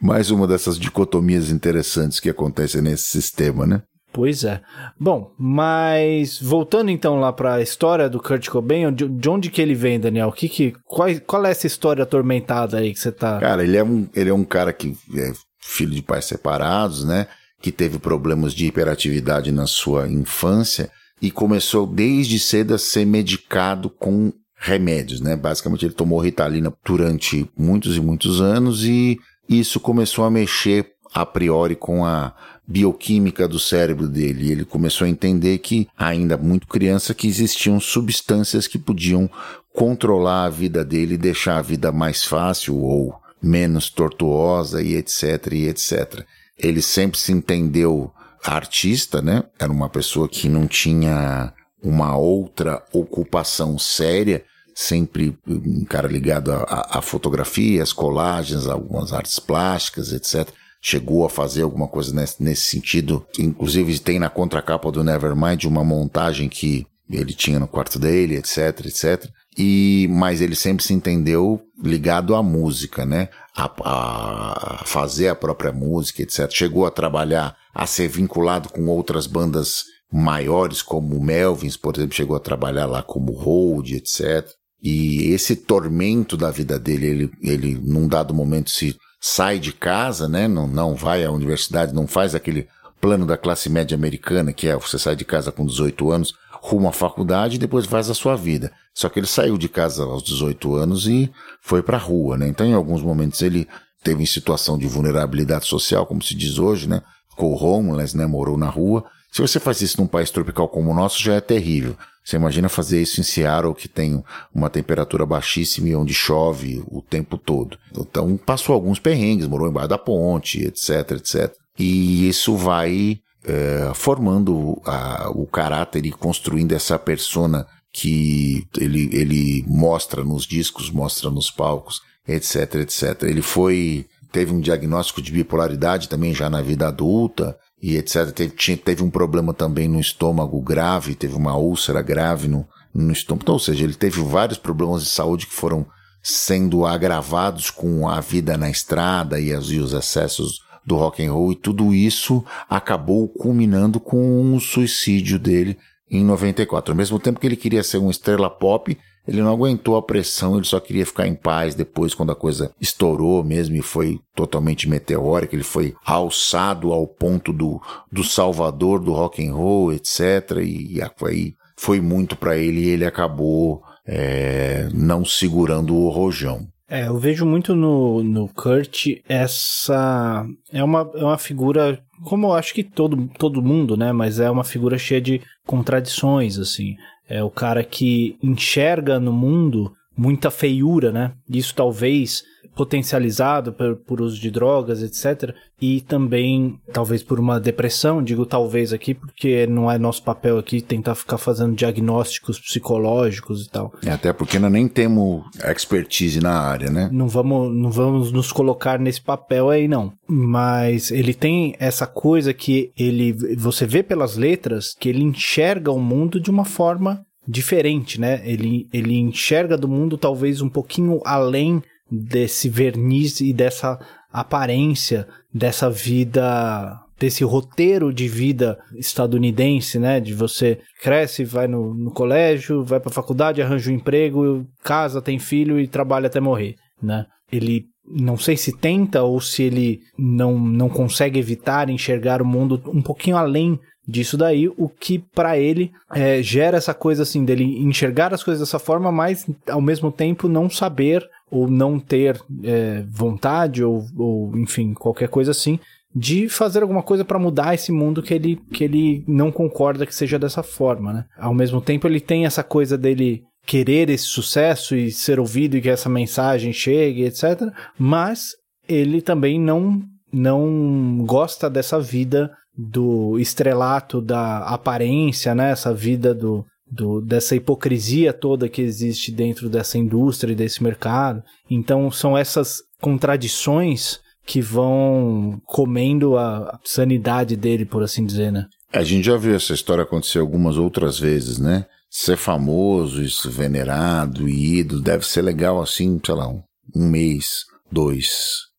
mais uma dessas dicotomias interessantes que acontecem nesse sistema, né? Pois é. Bom, mas voltando então lá para a história do Kurt Cobain, de onde que ele vem, Daniel? Que que, qual, qual é essa história atormentada aí que você tá... Cara, ele é um, ele é um cara que é filho de pais separados, né? Que teve problemas de hiperatividade na sua infância e começou desde cedo a ser medicado com remédios, né? Basicamente ele tomou Ritalina durante muitos e muitos anos e isso começou a mexer a priori com a bioquímica do cérebro dele. Ele começou a entender que, ainda muito criança, que existiam substâncias que podiam controlar a vida dele e deixar a vida mais fácil ou menos tortuosa e etc e etc. Ele sempre se entendeu artista, né? Era uma pessoa que não tinha uma outra ocupação séria, sempre um cara ligado à fotografia, às colagens, algumas artes plásticas, etc. Chegou a fazer alguma coisa nesse, sentido. Inclusive tem na contracapa do Nevermind uma montagem que ele tinha no quarto dele, etc, etc. E, mas ele sempre se entendeu ligado à música, né? A, a, fazer a própria música, etc. Chegou a trabalhar, a ser vinculado com outras bandas maiores, como Melvins, por exemplo, chegou a trabalhar lá como Hold, etc. E esse tormento da vida dele, ele, ele num dado momento se sai de casa, né? Não, não vai à universidade, não faz aquele plano da classe média americana, que é você sai de casa com 18 anos, rumo à faculdade e depois faz a sua vida. Só que ele saiu de casa aos 18 anos e foi para a rua, né? Então, em alguns momentos, ele teve em situação de vulnerabilidade social, como se diz hoje, né? Ficou homeless, né? Morou na rua. Se você faz isso num país tropical como o nosso, já é terrível. Você imagina fazer isso em Seattle, que tem uma temperatura baixíssima e onde chove o tempo todo. Então, passou alguns perrengues, morou embaixo da ponte, etc, etc. E isso vai é, formando a, o caráter e construindo essa persona que ele, ele mostra nos discos, mostra nos palcos, etc, etc. Ele foi, teve um diagnóstico de bipolaridade também já na vida adulta, e etc. Teve, tinha, teve um problema também no estômago grave, teve uma úlcera grave no, no estômago. Então, ou seja, ele teve vários problemas de saúde que foram sendo agravados com a vida na estrada e, as, e os excessos do rock and roll e tudo isso acabou culminando com o suicídio dele em 94. Ao mesmo tempo que ele queria ser uma estrela pop, ele não aguentou a pressão, ele só queria ficar em paz depois, quando a coisa estourou mesmo e foi totalmente meteórica. Ele foi alçado ao ponto do, do salvador do rock and roll, etc. E aí foi muito para ele e ele acabou é, não segurando o rojão. É, eu vejo muito no, no Kurt essa. É uma, é uma figura, como eu acho que todo, todo mundo, né? Mas é uma figura cheia de contradições, assim. É o cara que enxerga no mundo muita feiura, né? Isso talvez potencializado por, por uso de drogas, etc. E também, talvez por uma depressão, digo talvez aqui, porque não é nosso papel aqui tentar ficar fazendo diagnósticos psicológicos e tal. É, até porque nós nem temos expertise na área, né? Não vamos, não vamos nos colocar nesse papel aí, não. Mas ele tem essa coisa que ele, você vê pelas letras que ele enxerga o mundo de uma forma diferente, né? Ele, ele enxerga do mundo talvez um pouquinho além desse verniz e dessa aparência dessa vida desse roteiro de vida estadunidense, né? De você cresce, vai no, no colégio, vai para faculdade, arranja um emprego, casa, tem filho e trabalha até morrer, né? Ele não sei se tenta ou se ele não, não consegue evitar enxergar o mundo um pouquinho além disso daí, o que para ele é, gera essa coisa assim dele enxergar as coisas dessa forma, mas ao mesmo tempo não saber ou não ter é, vontade ou, ou enfim qualquer coisa assim de fazer alguma coisa para mudar esse mundo que ele, que ele não concorda que seja dessa forma, né? Ao mesmo tempo ele tem essa coisa dele querer esse sucesso e ser ouvido e que essa mensagem chegue, etc. Mas ele também não não gosta dessa vida do estrelato da aparência, né? Essa vida do, do, dessa hipocrisia toda que existe dentro dessa indústria e desse mercado. Então são essas contradições que vão comendo a sanidade dele, por assim dizer, né? A gente já viu essa história acontecer algumas outras vezes, né? Ser famoso, isso, venerado e ídolo, deve ser legal assim, sei lá, um, um mês, dois,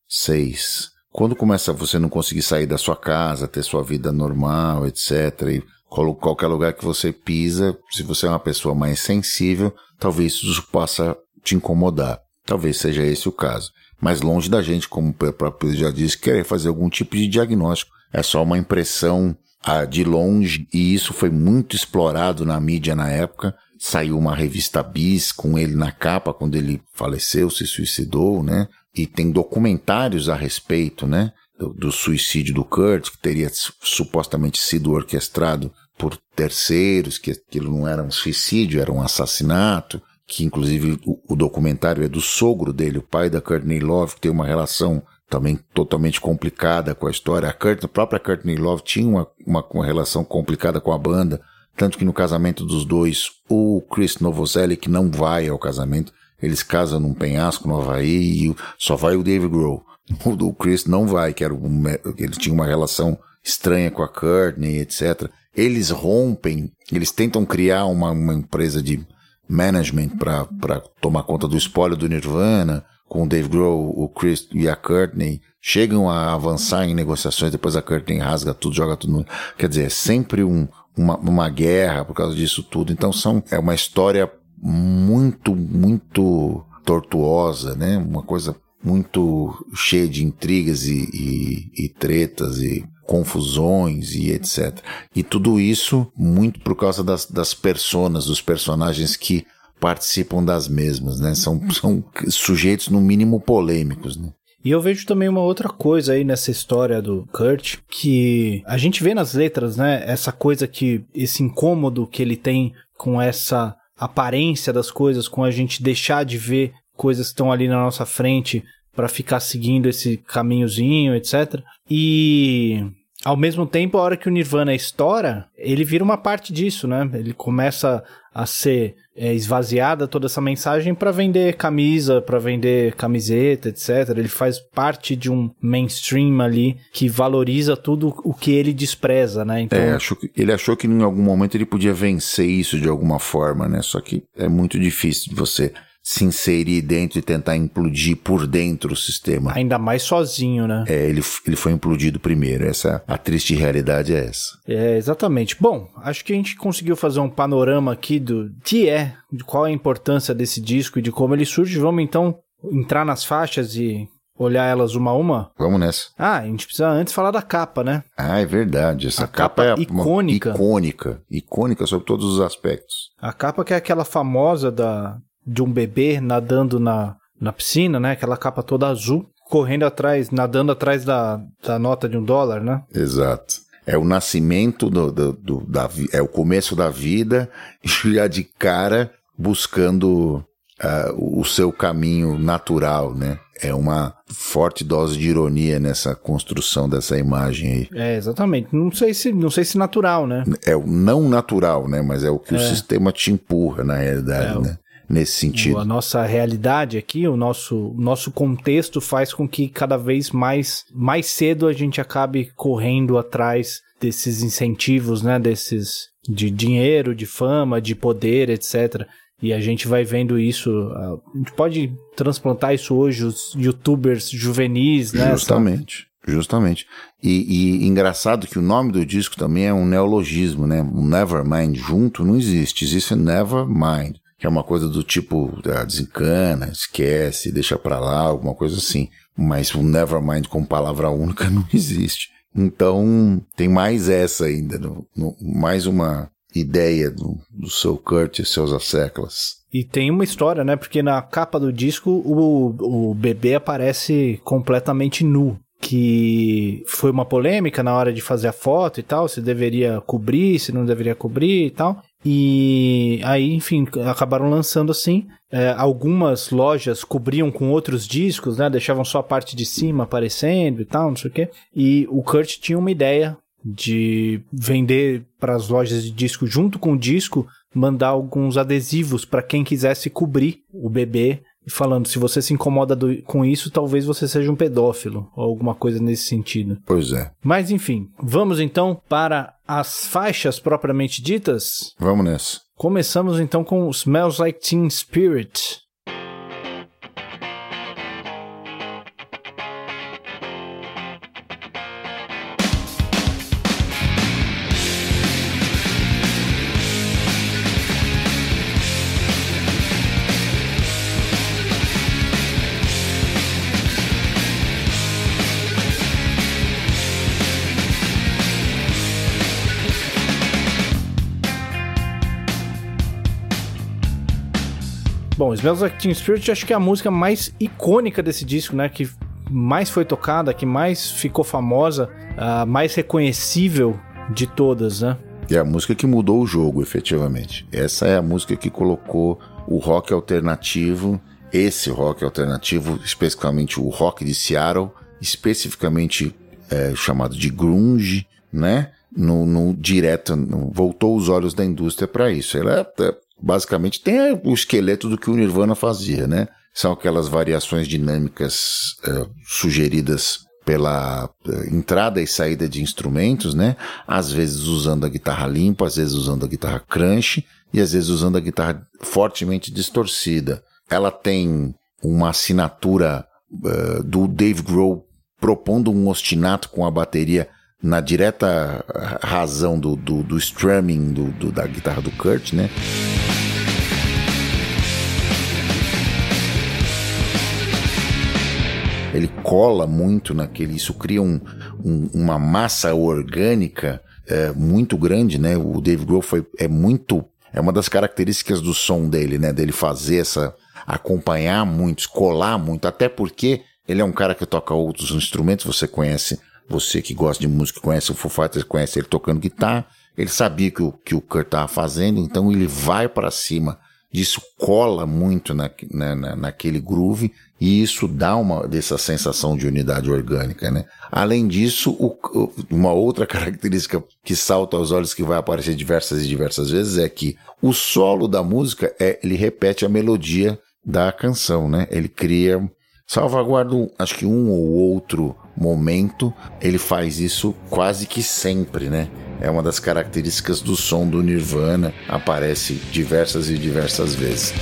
seis, quando começa você não conseguir sair da sua casa, ter sua vida normal, etc., e qualquer lugar que você pisa, se você é uma pessoa mais sensível, talvez isso possa te incomodar. Talvez seja esse o caso. Mas longe da gente, como o próprio já disse, querer fazer algum tipo de diagnóstico. É só uma impressão ah, de longe, e isso foi muito explorado na mídia na época. Saiu uma revista Bis com ele na capa quando ele faleceu, se suicidou, né? e tem documentários a respeito, né? Do, do, suicídio do Kurt, que teria supostamente sido orquestrado por terceiros, que aquilo não era um suicídio, era um assassinato, que inclusive o, o documentário é do sogro dele, o pai da Courtney Love, que tem uma relação também totalmente complicada com a história. A, Kurt, a própria Courtney Love tinha uma, uma, uma relação complicada com a banda, tanto que no casamento dos dois, o Chris Novoselic não vai ao casamento, eles casam num penhasco no Havaí e só vai o Dave Grohl. O Chris não vai, que era um, ele tinha uma relação estranha com a Courtney, etc. Eles rompem, eles tentam criar uma, uma empresa de management para tomar conta do espólio do Nirvana, com o Dave Grohl, o Chris e a Courtney. Chegam a avançar em negociações, depois a Courtney rasga tudo, joga tudo. No... Quer dizer, é sempre um, uma, uma guerra por causa disso tudo. Então são, é uma história muito, muito tortuosa, né? Uma coisa muito cheia de intrigas e, e, e, tretas e confusões e etc. E tudo isso muito por causa das, das personas, dos personagens que participam das mesmas, né? São, são sujeitos no mínimo polêmicos, né? E eu vejo também uma outra coisa aí nessa história do Kurt, que a gente vê nas letras, né? Essa coisa que, esse incômodo que ele tem com essa aparência das coisas, com a gente deixar de ver coisas que estão ali na nossa frente para ficar seguindo esse caminhozinho, etc. E ao mesmo tempo, a hora que o Nirvana estoura, ele vira uma parte disso, né? Ele começa a ser é, esvaziada toda essa mensagem para vender camisa, para vender camiseta, etc. Ele faz parte de um mainstream ali que valoriza tudo o que ele despreza, né? Então... É, que, ele achou que em algum momento ele podia vencer isso de alguma forma, né? Só que é muito difícil você se inserir dentro e tentar implodir por dentro o sistema. Ainda mais sozinho, né? É, ele, ele foi implodido primeiro. Essa a triste realidade é essa. É, exatamente. Bom, acho que a gente conseguiu fazer um panorama aqui do que é, de qual é a importância desse disco e de como ele surge. Vamos então entrar nas faixas e olhar elas uma a uma? Vamos nessa. Ah, a gente precisa antes falar da capa, né? Ah, é verdade. Essa a capa, capa é icônica. Icônica. Icônica sobre todos os aspectos. A capa que é aquela famosa da de um bebê nadando na, na piscina, né? Aquela capa toda azul, correndo atrás, nadando atrás da, da nota de um dólar, né? Exato. É o nascimento do, do, do da, é o começo da vida, [laughs] já de cara buscando uh, o seu caminho natural, né? é uma forte dose de ironia nessa construção dessa imagem aí. É, exatamente. Não sei se, não sei se natural, né? É o não natural, né? Mas é o que é. o sistema te empurra, na realidade, é, né? Nesse sentido. A nossa realidade aqui, o nosso, nosso contexto faz com que cada vez mais, mais cedo a gente acabe correndo atrás desses incentivos, né? Desses de dinheiro, de fama, de poder, etc. E a gente vai vendo isso. A gente pode transplantar isso hoje, os youtubers juvenis, né? Justamente. Justamente. E, e, engraçado que o nome do disco também é um neologismo, né? O Nevermind junto não existe. Existe Nevermind, é uma coisa do tipo, ah, desencana, esquece, deixa pra lá, alguma coisa assim. Mas o Nevermind com palavra única [laughs] não existe. Então, tem mais essa ainda, no, no, mais uma ideia do, do seu Kurt e seus asseclas. E tem uma história, né? Porque na capa do disco o, o bebê aparece completamente nu. Que foi uma polêmica na hora de fazer a foto e tal, se deveria cobrir, se não deveria cobrir e tal. E aí, enfim, acabaram lançando assim. É, algumas lojas cobriam com outros discos, né? Deixavam só a parte de cima aparecendo e tal, não sei o quê. E o Kurt tinha uma ideia de vender para as lojas de disco junto com o disco, mandar alguns adesivos para quem quisesse cobrir o bebê falando, se você se incomoda do, com isso, talvez você seja um pedófilo, ou alguma coisa nesse sentido. Pois é. Mas enfim, vamos então para as faixas propriamente ditas? Vamos nessa. Começamos então com Smells Like Teen Spirit. Smells Like Teen Spirit acho que é a música mais icônica desse disco, né? Que mais foi tocada, que mais ficou famosa, a mais reconhecível de todas, né? É a música que mudou o jogo, efetivamente. Essa é a música que colocou o rock alternativo, esse rock alternativo, especificamente o rock de Seattle, especificamente é, chamado de grunge, né? No, no direto, no, voltou os olhos da indústria para isso. Ela é, é basicamente tem o esqueleto do que o Nirvana fazia, né? São aquelas variações dinâmicas uh, sugeridas pela uh, entrada e saída de instrumentos, né? Às vezes usando a guitarra limpa, às vezes usando a guitarra crunch e às vezes usando a guitarra fortemente distorcida. Ela tem uma assinatura uh, do Dave Grohl propondo um ostinato com a bateria na direta razão do, do, do strumming do, do, da guitarra do Kurt, né? Ele cola muito naquele, isso cria um, um, uma massa orgânica é, muito grande, né? O Dave Grohl foi, é muito, é uma das características do som dele, né? Dele fazer essa, acompanhar muito, colar muito, até porque ele é um cara que toca outros instrumentos, você conhece você que gosta de música, conhece o Foo Fighters, conhece ele tocando guitarra, ele sabia que o que o Kurt estava fazendo, então ele vai para cima disso, cola muito na, na, naquele groove e isso dá uma dessa sensação de unidade orgânica, né? Além disso, o, uma outra [laughs] característica que salta aos olhos que vai aparecer diversas e diversas vezes é que o solo da música é ele repete a melodia da canção, né? Ele cria salvaguarda, acho que um ou outro momento, ele faz isso quase que sempre, né? É uma das características do som do Nirvana, aparece diversas e diversas vezes.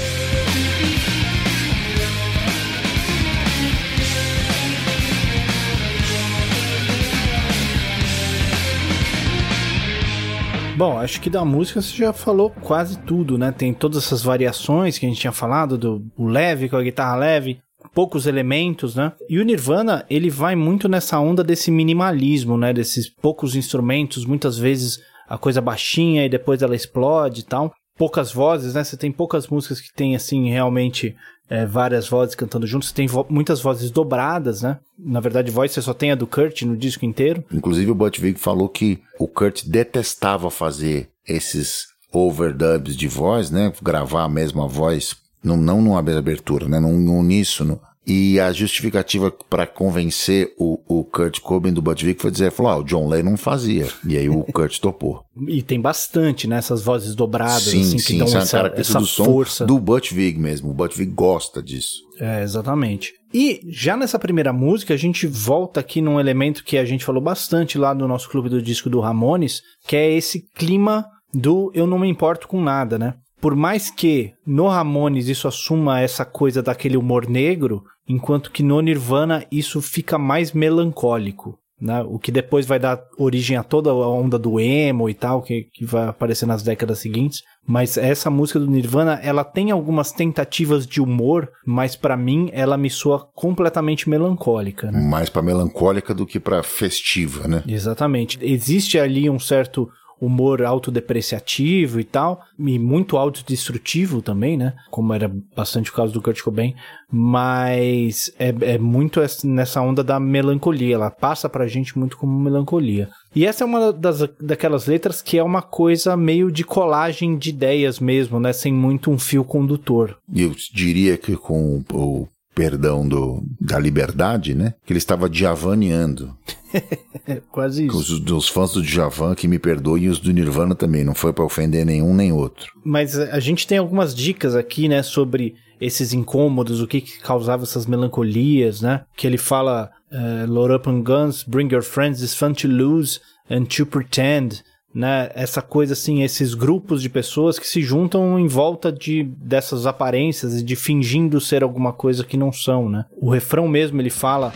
Bom, acho que da música você já falou quase tudo, né? Tem todas essas variações que a gente tinha falado, do leve com a guitarra leve, poucos elementos, né? E o Nirvana, ele vai muito nessa onda desse minimalismo, né? Desses poucos instrumentos, muitas vezes a coisa baixinha e depois ela explode e tal. Poucas vozes, né? Você tem poucas músicas que tem, assim, realmente é, várias vozes cantando juntos. Você tem vo muitas vozes dobradas, né? Na verdade, voz você só tem a do Kurt no disco inteiro. Inclusive, o Butch Vig falou que o Kurt detestava fazer esses overdubs de voz, né? Gravar a mesma voz não, não numa abertura, né? Num uníssono E a justificativa para convencer o, o Kurt Cobain do Butch Vig foi dizer, falou, ah, o John Lennon fazia. E aí o Kurt topou. E tem bastante, né? Essas vozes dobradas, sim, assim, sim, que dão essa, essa, do força. do Butch Vig mesmo. O Butch Vig gosta disso. É, exatamente. E já nessa primeira música, a gente volta aqui num elemento que a gente falou bastante lá no nosso clube do disco do Ramones, que é esse clima do eu não me importo com nada, né? Por mais que no Ramones isso assuma essa coisa daquele humor negro, enquanto que no Nirvana isso fica mais melancólico. Né? O que depois vai dar origem a toda a onda do emo e tal, que, que vai aparecer nas décadas seguintes. Mas essa música do Nirvana, ela tem algumas tentativas de humor, mas para mim ela me soa completamente melancólica. Né? Mais para melancólica do que para festiva, né? Exatamente. Existe ali um certo humor autodepreciativo e tal, e muito autodestrutivo também, né? Como era bastante o caso do Kurt Cobain, mas é, é muito nessa onda da melancolia, ela passa pra gente muito como melancolia. E essa é uma das, daquelas letras que é uma coisa meio de colagem de ideias mesmo, né? Sem muito um fio condutor. Eu diria que com o perdão do, da liberdade, né? Que ele estava diavaneando. [laughs] Quase isso. Os, os fãs do Djavan que me perdoem e os do Nirvana também, não foi para ofender nenhum nem outro. Mas a gente tem algumas dicas aqui, né, sobre esses incômodos, o que, que causava essas melancolias, né? Que ele fala, uh, load up on guns, bring your friends, it's fun to lose and to pretend né? Essa coisa assim, esses grupos de pessoas que se juntam em volta de dessas aparências e de fingindo ser alguma coisa que não são, né? O refrão mesmo ele fala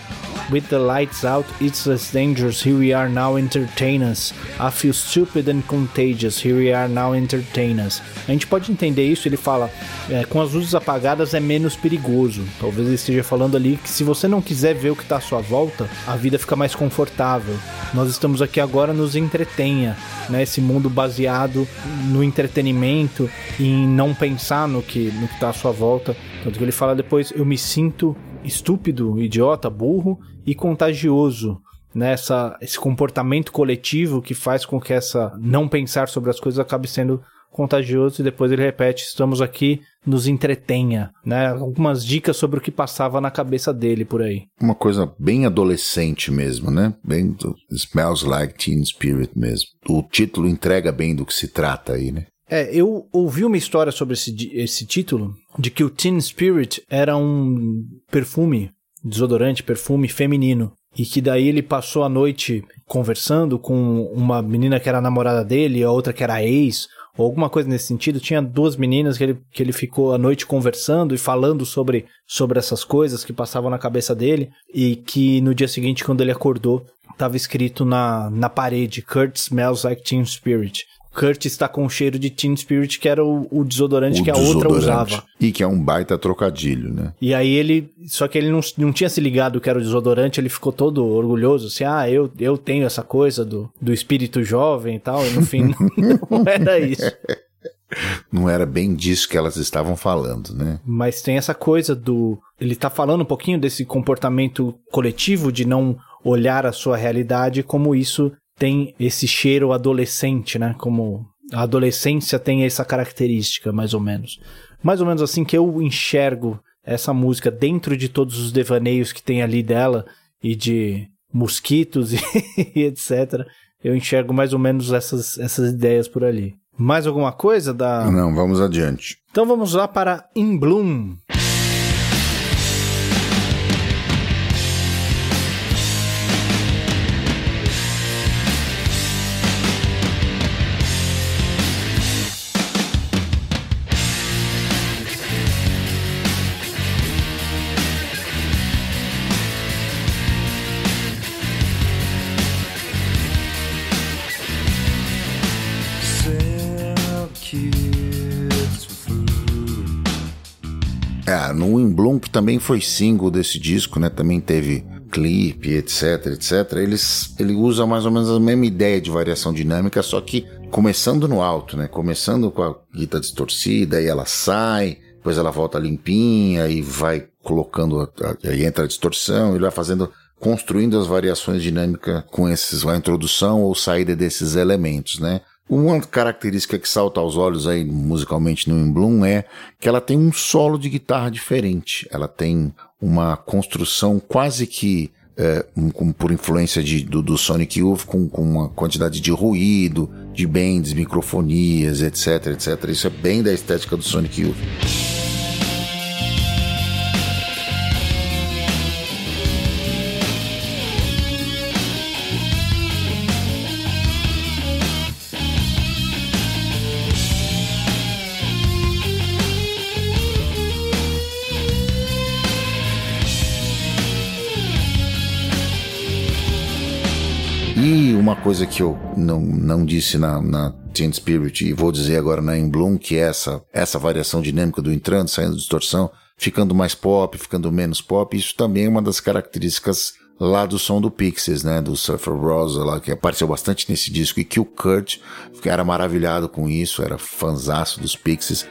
With the lights out, it's less dangerous. Here we are now, entertain us. I feel stupid and contagious. Here we are now, entertain us. A gente pode entender isso. Ele fala, é, com as luzes apagadas é menos perigoso. Talvez ele esteja falando ali que se você não quiser ver o que está à sua volta, a vida fica mais confortável. Nós estamos aqui agora, nos entretenha né? Esse mundo baseado no entretenimento em não pensar no que no está à sua volta. Tanto que ele fala depois, eu me sinto estúpido, idiota, burro e contagioso nessa né? esse comportamento coletivo que faz com que essa não pensar sobre as coisas acabe sendo contagioso e depois ele repete: estamos aqui, nos entretenha, né? Algumas dicas sobre o que passava na cabeça dele por aí. Uma coisa bem adolescente mesmo, né? Bem Smells Like Teen Spirit mesmo. O título entrega bem do que se trata aí, né? É, eu ouvi uma história sobre esse, esse título, de que o Teen Spirit era um perfume, desodorante, perfume feminino. E que daí ele passou a noite conversando com uma menina que era namorada dele, a outra que era ex, ou alguma coisa nesse sentido. Tinha duas meninas que ele, que ele ficou a noite conversando e falando sobre, sobre essas coisas que passavam na cabeça dele, e que no dia seguinte, quando ele acordou, estava escrito na, na parede: Kurt smells like Teen Spirit. Kurt está com o cheiro de Teen Spirit, que era o, o desodorante o que a desodorante. outra usava. E que é um baita trocadilho, né? E aí ele. Só que ele não, não tinha se ligado que era o desodorante, ele ficou todo orgulhoso, assim, ah, eu, eu tenho essa coisa do, do espírito jovem e tal, e no fim [laughs] não era isso. [laughs] Não era bem disso que elas estavam falando, né? Mas tem essa coisa do. Ele tá falando um pouquinho desse comportamento coletivo de não olhar a sua realidade como isso tem esse cheiro adolescente, né? Como a adolescência tem essa característica, mais ou menos. Mais ou menos assim que eu enxergo essa música dentro de todos os devaneios que tem ali dela e de mosquitos [laughs] e, etc. Eu enxergo mais ou menos essas, essas ideias por ali. Mais alguma coisa da. Não, vamos adiante. Então vamos lá para In Bloom. No In Bloom, que também foi single desse disco, né? Também teve clipe, etc, etc. Eles, ele usa mais ou menos a mesma ideia de variação dinâmica, só que começando no alto, né? Começando com a guitarra distorcida, e ela sai, depois ela volta limpinha e vai colocando, aí entra a distorção, ele vai fazendo construindo as variações dinâmicas com esses, a introdução ou saída desses elementos, né? Uma característica que salta aos olhos aí musicalmente no In Bloom é que ela tem um solo de guitarra diferente. Ela tem uma construção quase que é, por influência de, do, do Sonic Youth, com, com, uma quantidade de ruído, de bends, microfonias, etc, etc. Isso é bem da estética do Sonic Youth. Uma coisa que eu não, não disse na, na Teen Spirit e vou dizer agora na In Bloom, que é essa, essa variação dinâmica do entrando, saindo distorção, ficando mais pop, ficando menos pop, isso também é uma das características lá do som do Pixies, né, do Surfer Rosa lá, que apareceu bastante nesse disco e que o Kurt era maravilhado com isso, era fanzaço dos Pixies.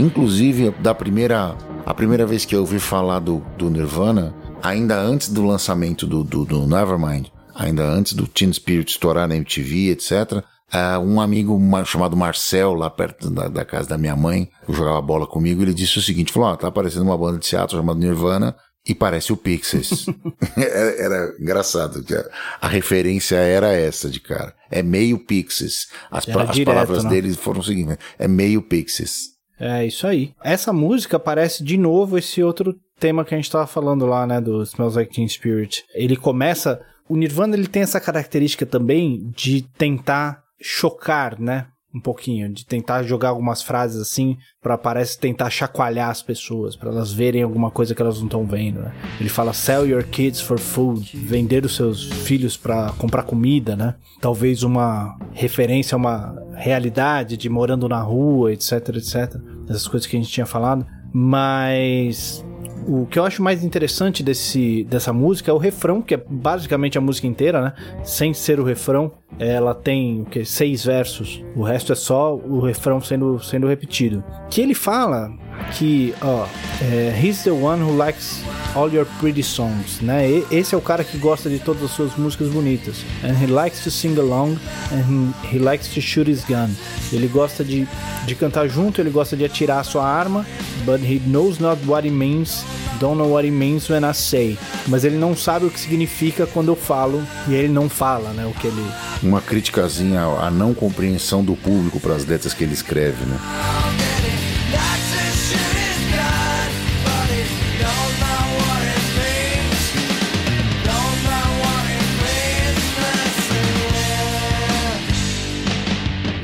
Inclusive, da primeira, a primeira vez que eu ouvi falar do, do Nirvana, ainda antes do lançamento do, do, do Nevermind, ainda antes do Teen Spirit estourar na MTV, etc., Uh, um amigo chamado Marcel, lá perto da, da, casa da minha mãe, jogava bola comigo, ele disse o seguinte, falou, ó, oh, tá aparecendo uma banda de teatro chamada Nirvana e parece o Pixies. [laughs] era, era, engraçado, a, a, referência era essa de cara. É meio Pixies. As, as direto, palavras não? dele foram o seguinte, é meio Pixies. É isso aí. Essa música parece de novo esse outro tema que a gente tava falando lá, né, do Smells Like Teen Spirit. Ele começa, o Nirvana ele tem essa característica também de tentar chocar, né? Um pouquinho, de tentar jogar algumas frases assim, para parece tentar chacoalhar as pessoas, para elas verem alguma coisa que elas não estão vendo, né? Ele fala sell your kids for food, vender os seus filhos para comprar comida, né? Talvez uma referência a uma realidade de morando na rua, etc, etc. Essas coisas que a gente tinha falado, mas o que eu acho mais interessante desse, dessa música é o refrão, que é basicamente a música inteira, né? Sem ser o refrão, ela tem o que seis versos. O resto é só o refrão sendo, sendo repetido. Que ele fala que, ó, é, he's the one who likes all your pretty songs, né? E, esse é o cara que gosta de todas as suas músicas bonitas. And he likes to sing along and he, likes to shoot his gun. Ele gosta de, de cantar junto, ele gosta de atirar a sua arma, but he knows not what it means don't know what it means when I say. Mas ele não sabe o que significa quando eu falo e ele não fala, né? O que ele. Uma criticazinha à não compreensão do público para as letras que ele escreve, né?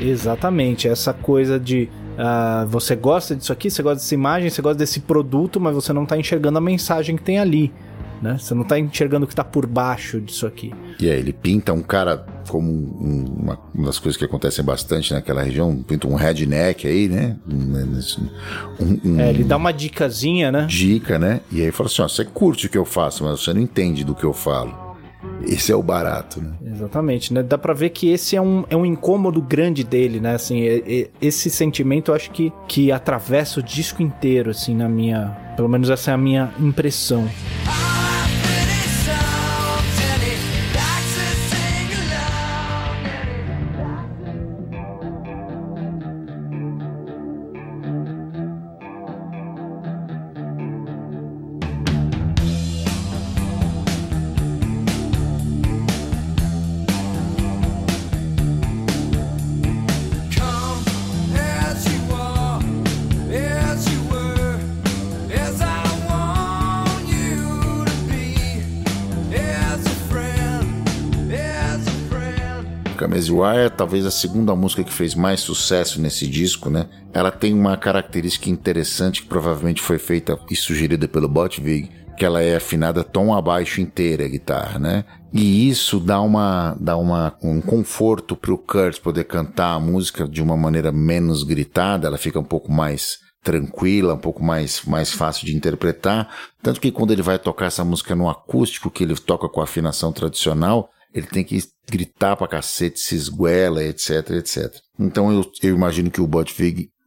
Exatamente, essa coisa de Uh, você gosta disso aqui, você gosta dessa imagem, você gosta desse produto, mas você não está enxergando a mensagem que tem ali. Né? Você não está enxergando o que está por baixo disso aqui. E aí, ele pinta um cara como uma, uma, das coisas que acontecem bastante naquela região, pinta um redneck aí, né? Um, um, é, ele dá uma dicasinha, né? Dica, né? E aí fala assim: ó, você curte o que eu faço, mas você não entende do que eu falo. Esse é o barato, né? Exatamente, né? Dá pra ver que esse é um, é um incômodo grande dele, né? Assim, é, é, esse sentimento eu acho que, que atravessa o disco inteiro, assim, na minha... Pelo menos essa é a minha impressão. Talvez a segunda música que fez mais sucesso nesse disco, né? Ela tem uma característica interessante que provavelmente foi feita e sugerida pelo Botvig, que ela é afinada tom abaixo inteira a guitarra, né? E isso dá uma dá uma um conforto pro Kurt poder cantar a música de uma maneira menos gritada, ela fica um pouco mais tranquila, um pouco mais, mais fácil de interpretar. Tanto que quando ele vai tocar essa música no acústico, que ele toca com a afinação tradicional, ele tem que gritar pra cacete, se esguela, etc, etc. Então eu, eu imagino que o Bud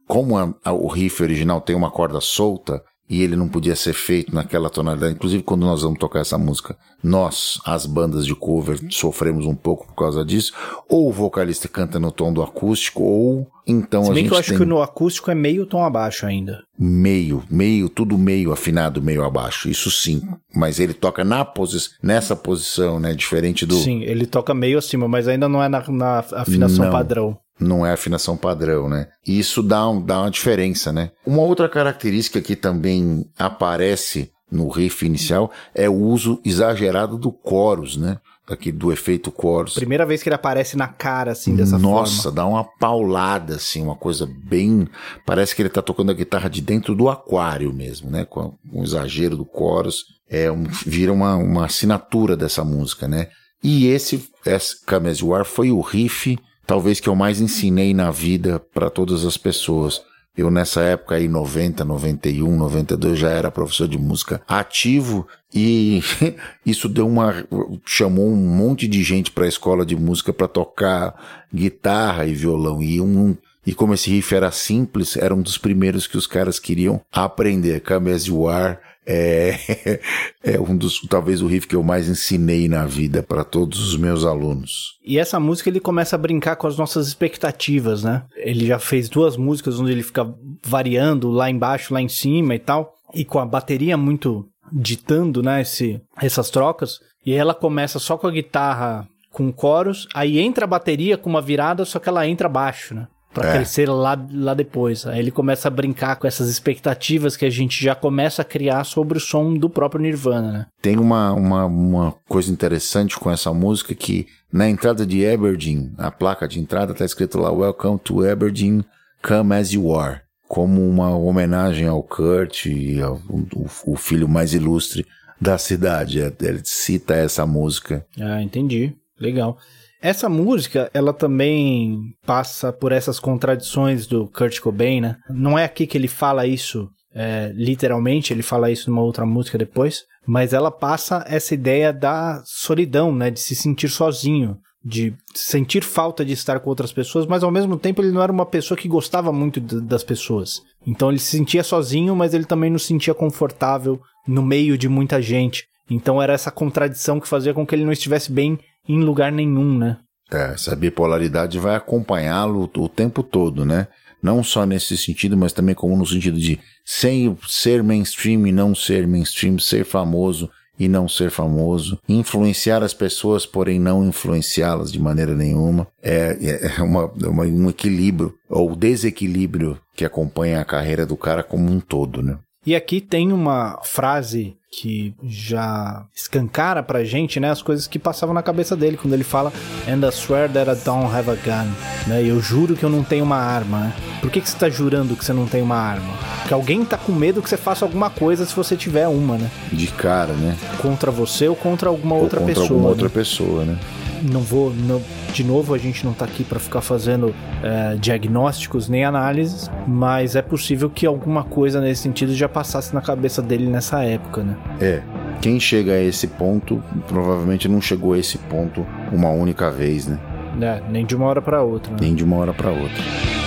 como a, a, o riff original tem uma corda solta, e ele não podia ser feito naquela tonalidade. Inclusive, quando nós vamos tocar essa música, nós, as bandas de cover, sofremos um pouco por causa disso. Ou o vocalista canta no tom do acústico, ou então Se a bem gente. que eu acho tem que no acústico é meio tom abaixo ainda. Meio, meio, tudo meio afinado, meio abaixo. Isso sim. Mas ele toca na posi nessa posição, né? Diferente do. Sim, ele toca meio acima, mas ainda não é na, na afinação Não. padrão. Não é afinação padrão, né? E isso dá, um- dá uma diferença, né? Uma outra característica que também aparece no riff inicial é o uso exagerado do chorus, né? Aqui do efeito chorus. Primeira vez que ele aparece na cara, assim, dessa Nossa, forma. dá uma paulada, assim, uma coisa bem. Parece que ele tá tocando a guitarra de dentro do aquário mesmo, né? Com um exagero do chorus. É um, vira uma, uma assinatura dessa música, né? E esse, esse Come As You Are foi o riff, talvez que eu mais ensinei na vida para todas as pessoas. Eu nessa época aí, 90, 91, 92, já era professor de música ativo e [laughs] isso deu uma chamou um monte de gente para a escola de música para tocar guitarra e violão e um e como esse riff era simples, era um dos primeiros que os caras queriam aprender. Come As You Are é, [laughs] é um dos, talvez o riff que eu mais ensinei na vida para todos os meus alunos. E essa música ele começa a brincar com as nossas expectativas, né? Ele já fez duas músicas onde ele fica variando lá embaixo, lá em cima e tal, e com a bateria muito ditando, né, esse, essas trocas. E ela começa só com a guitarra com coros, aí entra a bateria com uma virada, só que ela entra baixo, né? Pra É. crescer lá, lá depois. Aí ele começa a brincar com essas expectativas que a gente já começa a criar sobre o som do próprio Nirvana, né? Tem uma, uma, uma coisa interessante com essa música que na entrada de Aberdeen, a placa de entrada está escrito lá Welcome to Aberdeen, Come As You Are, como uma homenagem ao Kurt, e ao, o, o filho mais ilustre da cidade. Ele cita essa música. Ah, entendi. Legal. Essa música, ela também passa por essas contradições do Kurt Cobain, né? Não é aqui que ele fala isso é, literalmente, ele fala isso numa outra música depois, mas ela passa essa ideia da solidão, né? De se sentir sozinho, de sentir falta de estar com outras pessoas, mas ao mesmo tempo ele não era uma pessoa que gostava muito das pessoas. Então ele se sentia sozinho, mas ele também não se sentia confortável no meio de muita gente. Então era essa contradição que fazia com que ele não estivesse bem em lugar nenhum, né? É, essa bipolaridade vai acompanhá-lo o tempo todo, né? Não só nesse sentido, mas também como no sentido de sem ser mainstream e não ser mainstream, ser famoso e não ser famoso, influenciar as pessoas, porém não influenciá-las de maneira nenhuma. É, é uma, é uma- um equilíbrio, ou desequilíbrio que acompanha a carreira do cara como um todo, né? E aqui tem uma frase que já escancara pra gente, né, as coisas que passavam na cabeça dele quando ele fala And I swear that I don't have a gun, né? Eu juro que eu não tenho uma arma, né? Por que, que você tá jurando que você não tem uma arma? Porque alguém tá com medo que você faça alguma coisa se você tiver uma, né? De cara, né? Contra você ou contra alguma Ou outra contra pessoa. alguma né? outra pessoa, né? Não vou. não- de novo, a gente não tá aqui para ficar fazendo é, diagnósticos nem análises, mas é possível que alguma coisa nesse sentido já passasse na cabeça dele nessa época, né? É. Quem chega a esse ponto, provavelmente não chegou a esse ponto uma única vez, né? É, nem de uma hora para outra. Né? Nem de uma hora para outra.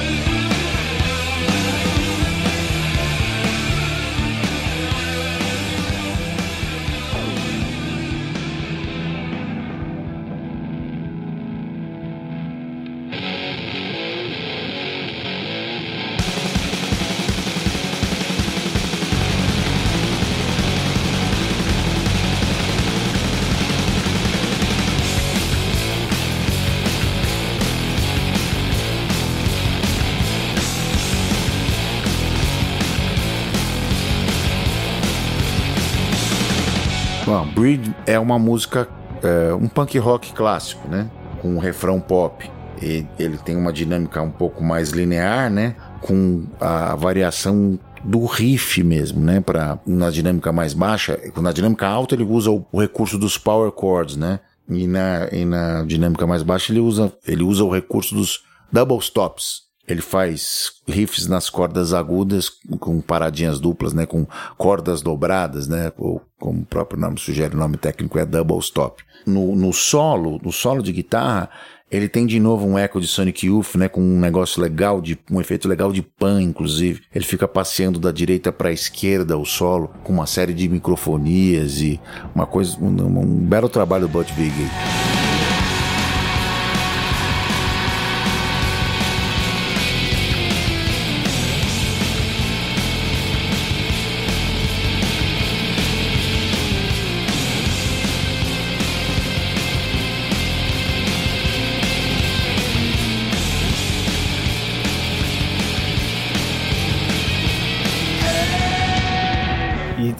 É uma música, é, um punk rock clássico, né? Com um refrão pop. E ele tem uma dinâmica um pouco mais linear, né? Com a variação do riff mesmo, né? Para na dinâmica mais baixa, na dinâmica alta ele usa o, o recurso dos power chords, né? E na, e na dinâmica mais baixa ele usa, ele usa o recurso dos double stops. Ele faz riffs nas cordas agudas com paradinhas duplas, né? Com cordas dobradas, né? Ou como o próprio nome sugere, o nome técnico é double stop. No, no solo, no solo de guitarra, Ele tem de novo um eco de Sonic Youth, né? Com um negócio legal, de um efeito legal de pan, inclusive. Ele fica passeando da direita para a esquerda o solo, com uma série de microfonias e uma coisa, um, um belo trabalho do Butch Vig.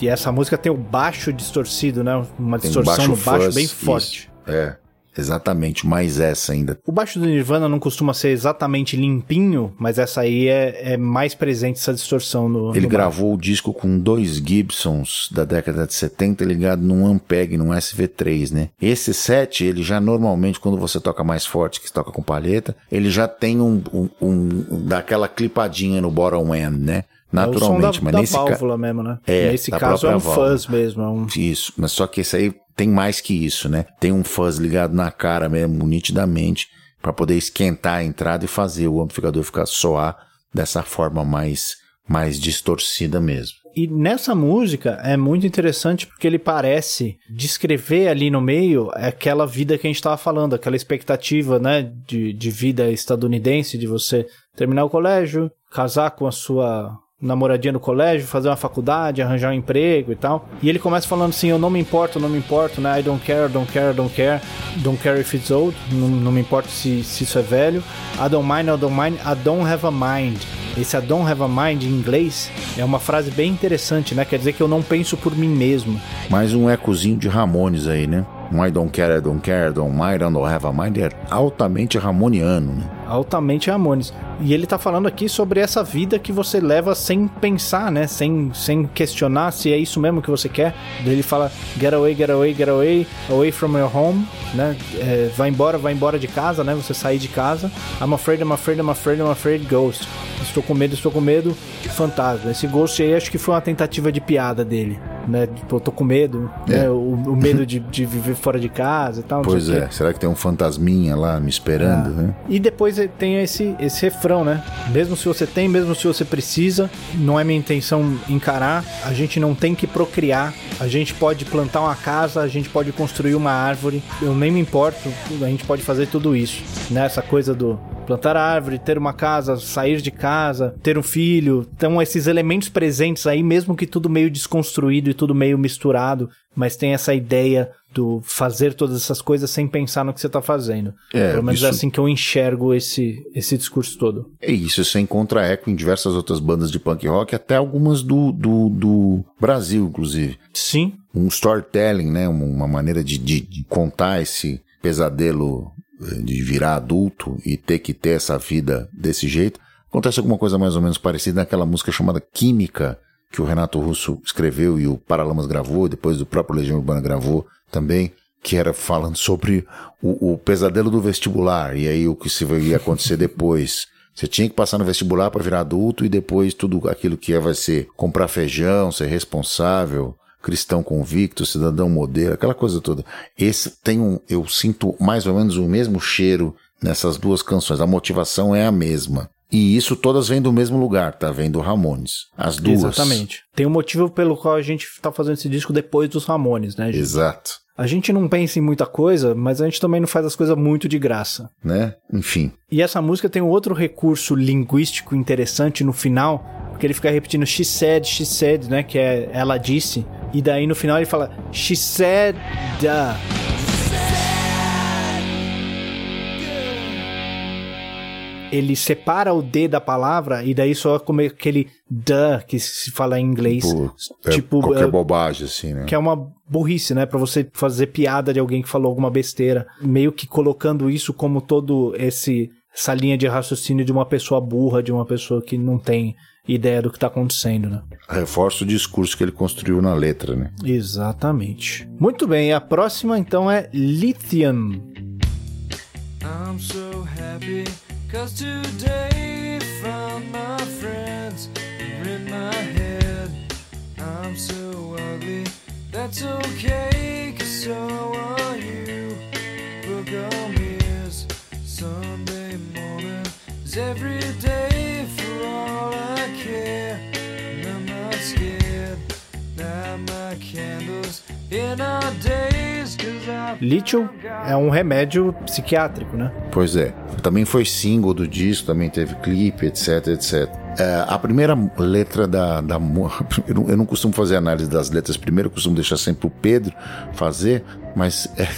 E essa música tem o baixo distorcido, né? Uma tem distorção no baixo fuzz, bem forte. Isso. É. Exatamente, mais essa ainda. O baixo do Nirvana não costuma ser exatamente limpinho, mas essa aí é, é mais presente, essa distorção no. Ele no gravou baixo. o disco com dois Gibsons da década de 70 ligado num Ampeg, num SV3, né? Esse set, ele já normalmente, quando você toca mais forte, que toca com palheta, ele já tem um, um, um daquela clipadinha no bottom end, né? Naturalmente. É o mas da nesse válvula ca... mesmo, né? É, nesse caso é um válvula. fuzz mesmo. É um... Isso, mas só que esse aí tem mais que isso, né? Tem um fuzz ligado na cara mesmo, nitidamente, para poder esquentar a entrada e fazer o amplificador ficar soar dessa forma mais, mais distorcida mesmo. E nessa música é muito interessante porque ele parece descrever ali no meio aquela vida que a gente estava falando, aquela expectativa, né, de, de vida estadunidense, de você terminar o colégio, casar com a sua namoradinha no colégio, fazer uma faculdade, arranjar um emprego e tal. E ele começa falando assim: Eu não me importo, não me importo, né? I don't care, don't care, don't care. Don't care if it's old. Não, não me importo se, se isso é velho. I don't mind, I don't mind. I don't have a mind. Esse I don't have a mind em inglês é uma frase bem interessante, né? Quer dizer que eu não penso por mim mesmo. Mais um ecozinho de Ramones aí, né? Um I don't care, I don't care, don't mind, I don't have a mind é altamente ramoniano, né? Altamente Ramones. E ele tá falando aqui sobre essa vida que você leva sem pensar, né? Sem, sem questionar se é isso mesmo que você quer. Ele fala get away, get away, get away, away from your home, né? É, vai embora, vai embora de casa, né? Você sair de casa. I'm afraid, I'm afraid, I'm afraid, I'm afraid, ghost. Estou com medo, estou com medo, fantasma. Esse ghost aí acho que foi uma tentativa de piada dele, né? Tipo, eu tô com medo, é. né? O, o medo de, de, viver fora de casa e tal. Pois é, será que tem um fantasminha lá me esperando, ah. né? E depois tem esse, esse refrão, né? Mesmo se você tem, mesmo se você precisa, não é minha intenção encarar, a gente não tem que procriar, a gente pode plantar uma casa, a gente pode construir uma árvore, eu nem me importo, a gente pode fazer tudo isso, né? Essa coisa do plantar árvore, ter uma casa, sair de casa, ter um filho. Então, esses elementos presentes aí, mesmo que tudo meio desconstruído e tudo meio misturado, mas tem essa ideia do fazer todas essas coisas sem pensar no que você está fazendo. É, Pelo menos é isso... é assim que eu enxergo esse, esse discurso todo. É isso, você encontra eco em diversas outras bandas de punk rock, até algumas do, do, do Brasil, inclusive. Sim. Um storytelling, né? Uma maneira de, de, de contar esse pesadelo eh, de virar adulto e ter que ter essa vida desse jeito. Acontece alguma coisa mais ou menos parecida naquela música chamada Química, que o Renato Russo escreveu e o Paralamas gravou, depois o próprio Legião Urbana gravou também, que era falando sobre o, o pesadelo do vestibular e aí o que se ia acontecer depois. Você tinha que passar no vestibular para virar adulto e depois tudo aquilo que ia vai ser comprar feijão, ser responsável, cristão convicto, cidadão modelo, aquela coisa toda. Esse tem um, eu sinto mais ou menos o mesmo cheiro nessas duas canções. A motivação é a mesma. E isso todas vêm do mesmo lugar, tá? Vem do Ramones. As duas. Exatamente. Tem um motivo pelo qual a gente tá fazendo esse disco depois dos Ramones, né? Gente? Exato. A gente não pensa em muita coisa, mas a gente também não faz as coisas muito de graça. Né? Enfim. E essa música tem um outro recurso linguístico interessante no final, porque ele fica repetindo she said, she said, né? Que é ela disse. E daí no final ele fala she said. Ele separa o D da palavra e daí só como aquele duh que se fala em inglês. Tipo, é tipo qualquer é, bobagem, assim, né? Que é uma burrice, né? Pra você fazer piada de alguém que falou alguma besteira. Meio que colocando isso como todo esse essa linha de raciocínio de uma pessoa burra, de uma pessoa que não tem ideia do que está acontecendo, né? Reforça o discurso que ele construiu na letra, né? Exatamente. Muito bem, a próxima então é Lithium. I'm so happy Cause today found my friends are in my head. I'm so ugly, that's okay, cause so are you. Book on mirrors, every day for all I care. And I'm not scared. Light my candles. Lítio é um remédio psiquiátrico, né? Pois é. Também foi single do disco, também teve clipe, etc, etc. É, a primeira letra da, da [laughs] eu, não, eu não costumo fazer análise das letras primeiro, eu costumo deixar sempre o Pedro fazer, mas é,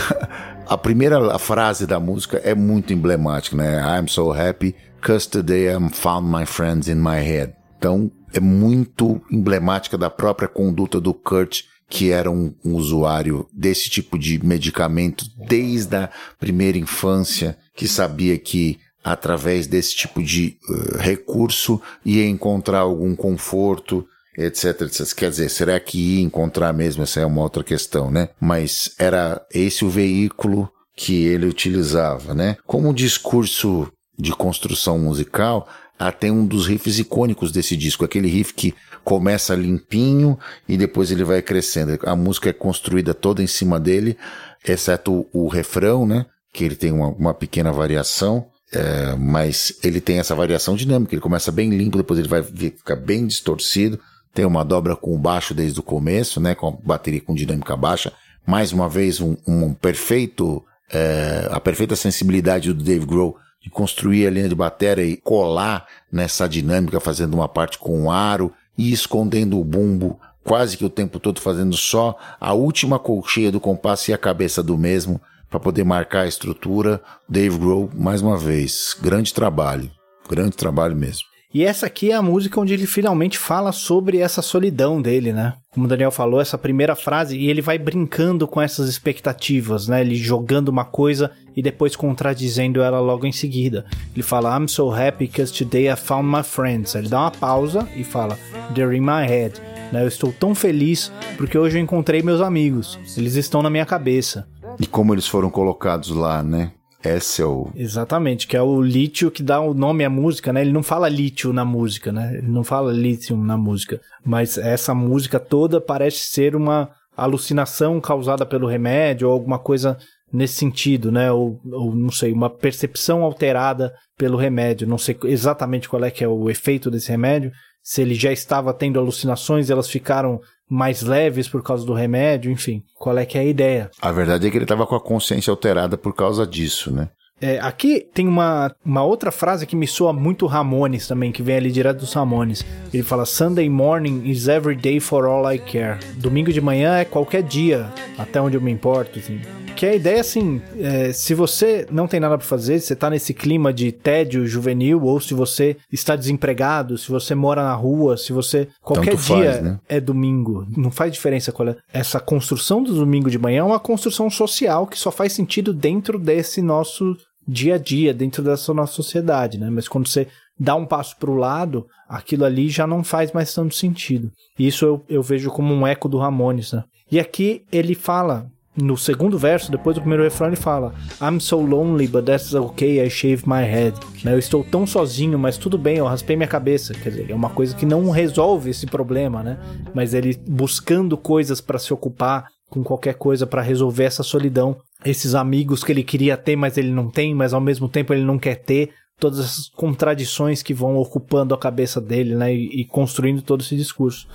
[laughs] a primeira frase da música é muito emblemática, né? I'm so happy cause today I found my friends in my head. Então é muito emblemática da própria conduta do Kurt que era um, um, usuário desse tipo de medicamento desde a primeira infância, que sabia que através desse tipo de uh, recurso ia encontrar algum conforto, etc, etc. Quer dizer, será que ia encontrar mesmo? Essa é uma outra questão, né? Mas era esse o veículo que ele utilizava, né? Como discurso de construção musical, até um dos riffs icônicos desse disco, aquele riff que começa limpinho e depois ele vai crescendo. A música é construída toda em cima dele, exceto o, o refrão, né? Que ele tem uma, uma pequena variação. É, mas ele tem essa variação dinâmica, ele começa bem limpo, depois ele vai ficar bem distorcido, tem uma dobra com baixo desde o começo, né, com a bateria com dinâmica baixa, mais uma vez um, um perfeito, é, a perfeita sensibilidade do Dave Grohl de construir a linha de bateria e colar nessa dinâmica, fazendo uma parte com o aro e escondendo o bumbo quase que o tempo todo fazendo só a última colcheia do compasso e a cabeça do mesmo, para poder marcar a estrutura. Dave Grohl, mais uma vez, grande trabalho, grande trabalho mesmo. E essa aqui é a música onde ele finalmente fala sobre essa solidão dele, né? Como o Daniel falou, essa primeira frase, e ele vai brincando com essas expectativas, né? Ele jogando uma coisa e depois contradizendo ela logo em seguida. Ele fala, I'm so happy because today I found my friends. Ele dá uma pausa e fala, They're in my head. Né? Eu estou tão feliz porque hoje eu encontrei meus amigos. Eles estão na minha cabeça. E como eles foram colocados lá, né? Esse o. Exatamente, que é o lítio que dá o nome à música, né? Ele não fala lítio na música, né? Ele não fala lítio na música. Mas essa música toda parece ser uma alucinação causada pelo remédio ou alguma coisa nesse sentido, né? Ou, ou, não sei, uma percepção alterada pelo remédio. Não sei exatamente qual é que é o efeito desse remédio. Se ele já estava tendo alucinações elas ficaram mais leves por causa do remédio, enfim, qual é que é a ideia? A verdade é que ele estava com a consciência alterada por causa disso, né? É, aqui tem uma, uma outra frase que me soa muito Ramones também, que vem ali direto dos Ramones. Ele fala: Sunday morning is every day for all I care. Domingo de manhã é qualquer dia, até onde eu me importo. Assim que a ideia, assim, é, se você não tem nada para fazer, se você tá nesse clima de tédio juvenil, ou se você está desempregado, se você mora na rua, se você. Qualquer Tanto dia faz, né? é domingo. Não faz diferença qual é. Essa construção do domingo de manhã é uma construção social que só faz sentido dentro desse nosso dia a dia, dentro dessa nossa sociedade, né? Mas quando você dá um passo para o lado, aquilo ali já não faz mais tanto sentido. Isso eu, eu vejo como um eco do Ramones, né? E aqui ele fala no segundo verso, depois do primeiro refrão, ele fala: I'm so lonely, but that's okay, I shave my head. Né, eu estou tão sozinho, mas tudo bem, eu raspei minha cabeça. Quer dizer, é uma coisa que não resolve esse problema, né? Mas ele buscando coisas para se ocupar com qualquer coisa para resolver essa solidão. Esses amigos que ele queria ter, mas ele não tem, mas ao mesmo tempo ele não quer ter. Todas essas contradições que vão ocupando a cabeça dele, né? E, e construindo todo esse discurso.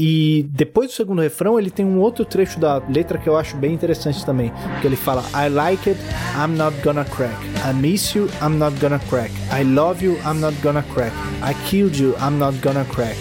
E depois do segundo refrão, ele tem um outro trecho da letra que eu acho bem interessante também. Que ele fala: I like it, I'm not gonna crack. I miss you, I'm not gonna crack. I love you, I'm not gonna crack. I killed you, I'm not gonna crack.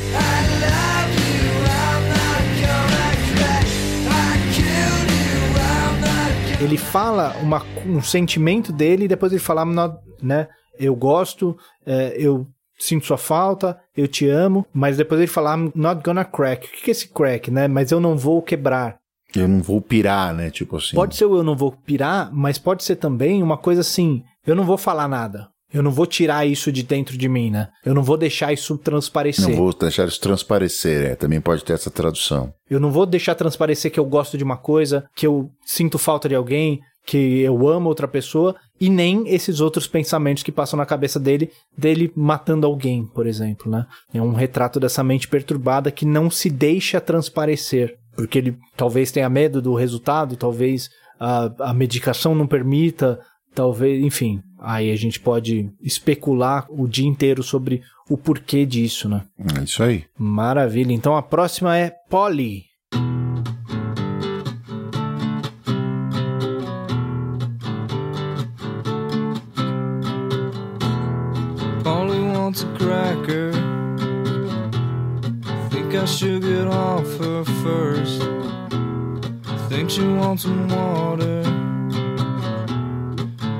Ele fala uma, um sentimento dele e depois ele fala, I'm not, né? Eu gosto, é, eu sinto sua falta, eu te amo, mas depois ele fala, I'm not gonna crack. O que é esse crack, né? Mas eu não vou quebrar. Eu não vou pirar, né? Tipo assim. Pode ser o eu não vou pirar, mas pode ser também uma coisa assim, eu não vou falar nada. Eu não vou tirar isso de dentro de mim, né? Eu não vou deixar isso transparecer. Não vou deixar isso transparecer, é. Também pode ter essa tradução. Eu não vou deixar transparecer que eu gosto de uma coisa, que eu sinto falta de alguém, que eu amo outra pessoa e nem esses outros pensamentos que passam na cabeça dele, dele matando alguém, por exemplo, né? É um retrato dessa mente perturbada que não se deixa transparecer, porque ele talvez tenha medo do resultado, talvez a, a medicação não permita, talvez, enfim, aí a gente pode especular o dia inteiro sobre o porquê disso, né? É isso aí. Maravilha. Então a próxima é Polly. Polly Should get off her first. Think she wants some water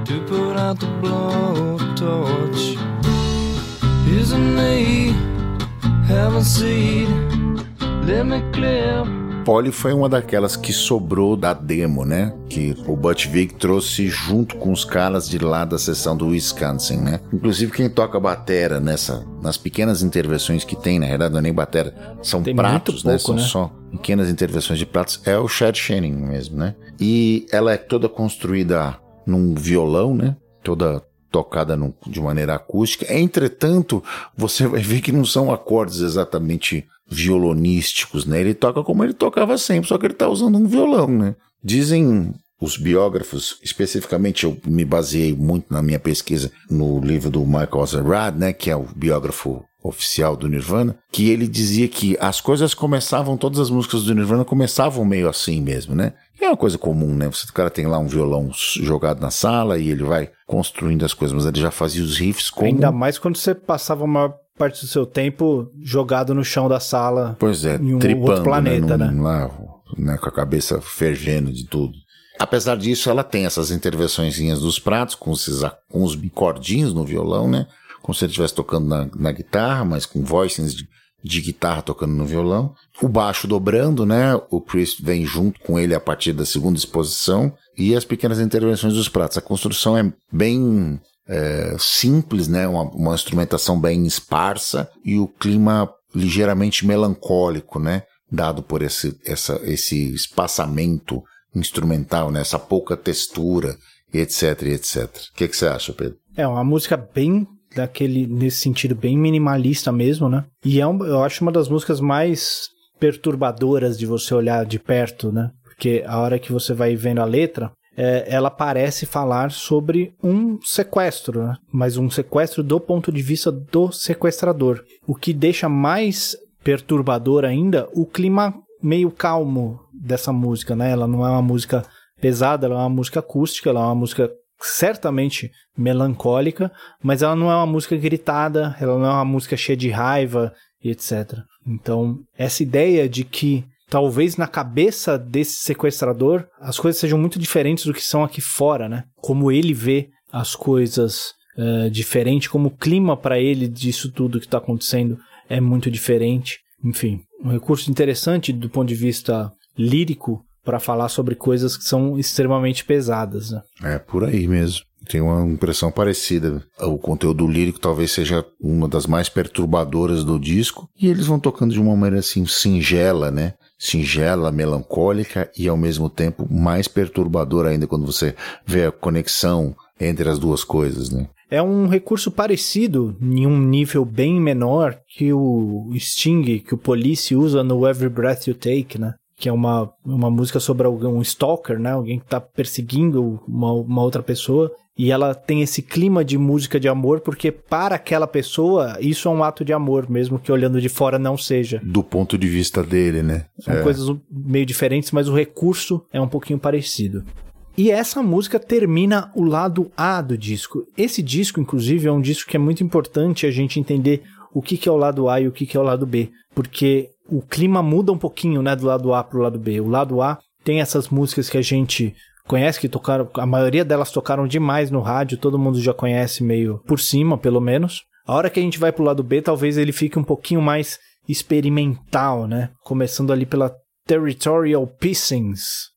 to put out the blowtorch. Isn't me have a seed? Let me clear. Polly foi uma daquelas que sobrou da demo, né? Que o Butch Vig trouxe junto com os caras de lá da seção do Wisconsin, né? Inclusive quem toca batera nessa, nas pequenas intervenções que tem, na verdade não é nem batera, são tem pratos, né? Pouco, são né? só pequenas intervenções de pratos. É o Chad Channing mesmo, né? E ela é toda construída num violão, né? Toda tocada no, de maneira acústica. Entretanto, você vai ver que não são acordes exatamente violonísticos, né? Ele toca como ele tocava sempre, só que ele está usando um violão, né? Dizem os biógrafos, especificamente eu me baseei muito na minha pesquisa no livro do Michael Azerrad, né, que é o biógrafo oficial do Nirvana, que ele dizia que as coisas começavam, todas as músicas do Nirvana começavam meio assim mesmo, né? E é uma coisa comum, né? Você, o cara tem lá um violão jogado na sala e ele vai construindo as coisas, mas ele já fazia os riffs como... Ainda mais quando você passava uma parte do seu tempo jogado no chão da sala. Pois é, em um tripando, outro planeta, né? Num, né? Lá, né? Com a cabeça fervendo de tudo. Apesar disso, ela tem essas intervençõezinhas dos pratos, com, esses, com os bicordinhos no violão, né? Como se ele estivesse tocando na, na guitarra, mas com voicings de, de guitarra tocando no violão. O baixo dobrando, né? O Chris vem junto com ele a partir da segunda exposição. E as pequenas intervenções dos pratos. A construção é bem é, simples, né? Uma, uma instrumentação bem esparsa e o clima ligeiramente melancólico, né? Dado por esse, essa, esse espaçamento instrumental, né? Essa pouca textura, etc, etc. O que, você acha, Pedro? É uma música bem daquele nesse sentido bem minimalista mesmo, né? E é um, eu acho uma das músicas mais perturbadoras de você olhar de perto, né? Porque a hora que você vai vendo a letra, é, ela parece falar sobre um sequestro, né? mas um sequestro do ponto de vista do sequestrador. O que deixa mais perturbador ainda o clima meio calmo dessa música, né? Ela não é uma música pesada, ela é uma música acústica, ela é uma música certamente melancólica, mas ela não é uma música gritada, ela não é uma música cheia de raiva e etc. Então, essa ideia de que talvez na cabeça desse sequestrador as coisas sejam muito diferentes do que são aqui fora, né? Como ele vê as coisas uh, diferente, como o clima para ele disso tudo que está acontecendo é muito diferente. Enfim, um recurso interessante do ponto de vista lírico para falar sobre coisas que são extremamente pesadas. Né? É por aí mesmo. Tenho uma impressão parecida. O conteúdo lírico talvez seja uma das mais perturbadoras do disco. E eles vão tocando de uma maneira assim singela, né? Singela, melancólica e ao mesmo tempo mais perturbadora ainda quando você vê a conexão entre as duas coisas, né? É um recurso parecido, em um nível bem menor, que o Sting, que o Police usa no Every Breath You Take, né? que é uma, uma música sobre um stalker, né? Alguém que está perseguindo uma, uma outra pessoa. E ela tem esse clima de música de amor, porque para aquela pessoa, isso é um ato de amor, mesmo que olhando de fora não seja. Do ponto de vista dele, né? São é. coisas meio diferentes, mas o recurso é um pouquinho parecido. E essa música termina o lado A do disco. Esse disco, inclusive, é um disco que é muito importante a gente entender o que, que é o lado A e o que, que é o lado B. Porque o clima muda um pouquinho, né, do lado A pro lado B. O lado A tem essas músicas que a gente conhece, que tocaram, a maioria delas tocaram demais no rádio, todo mundo já conhece meio por cima, pelo menos. A hora que a gente vai pro lado B, talvez ele fique um pouquinho mais experimental, né? Começando ali pela Territorial Pissings,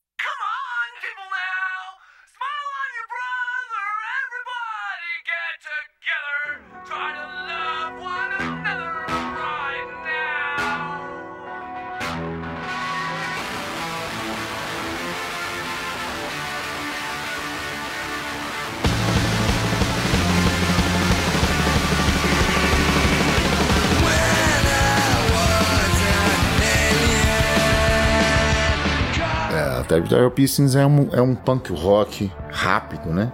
Territorial Pistons é um, é um punk rock rápido, né?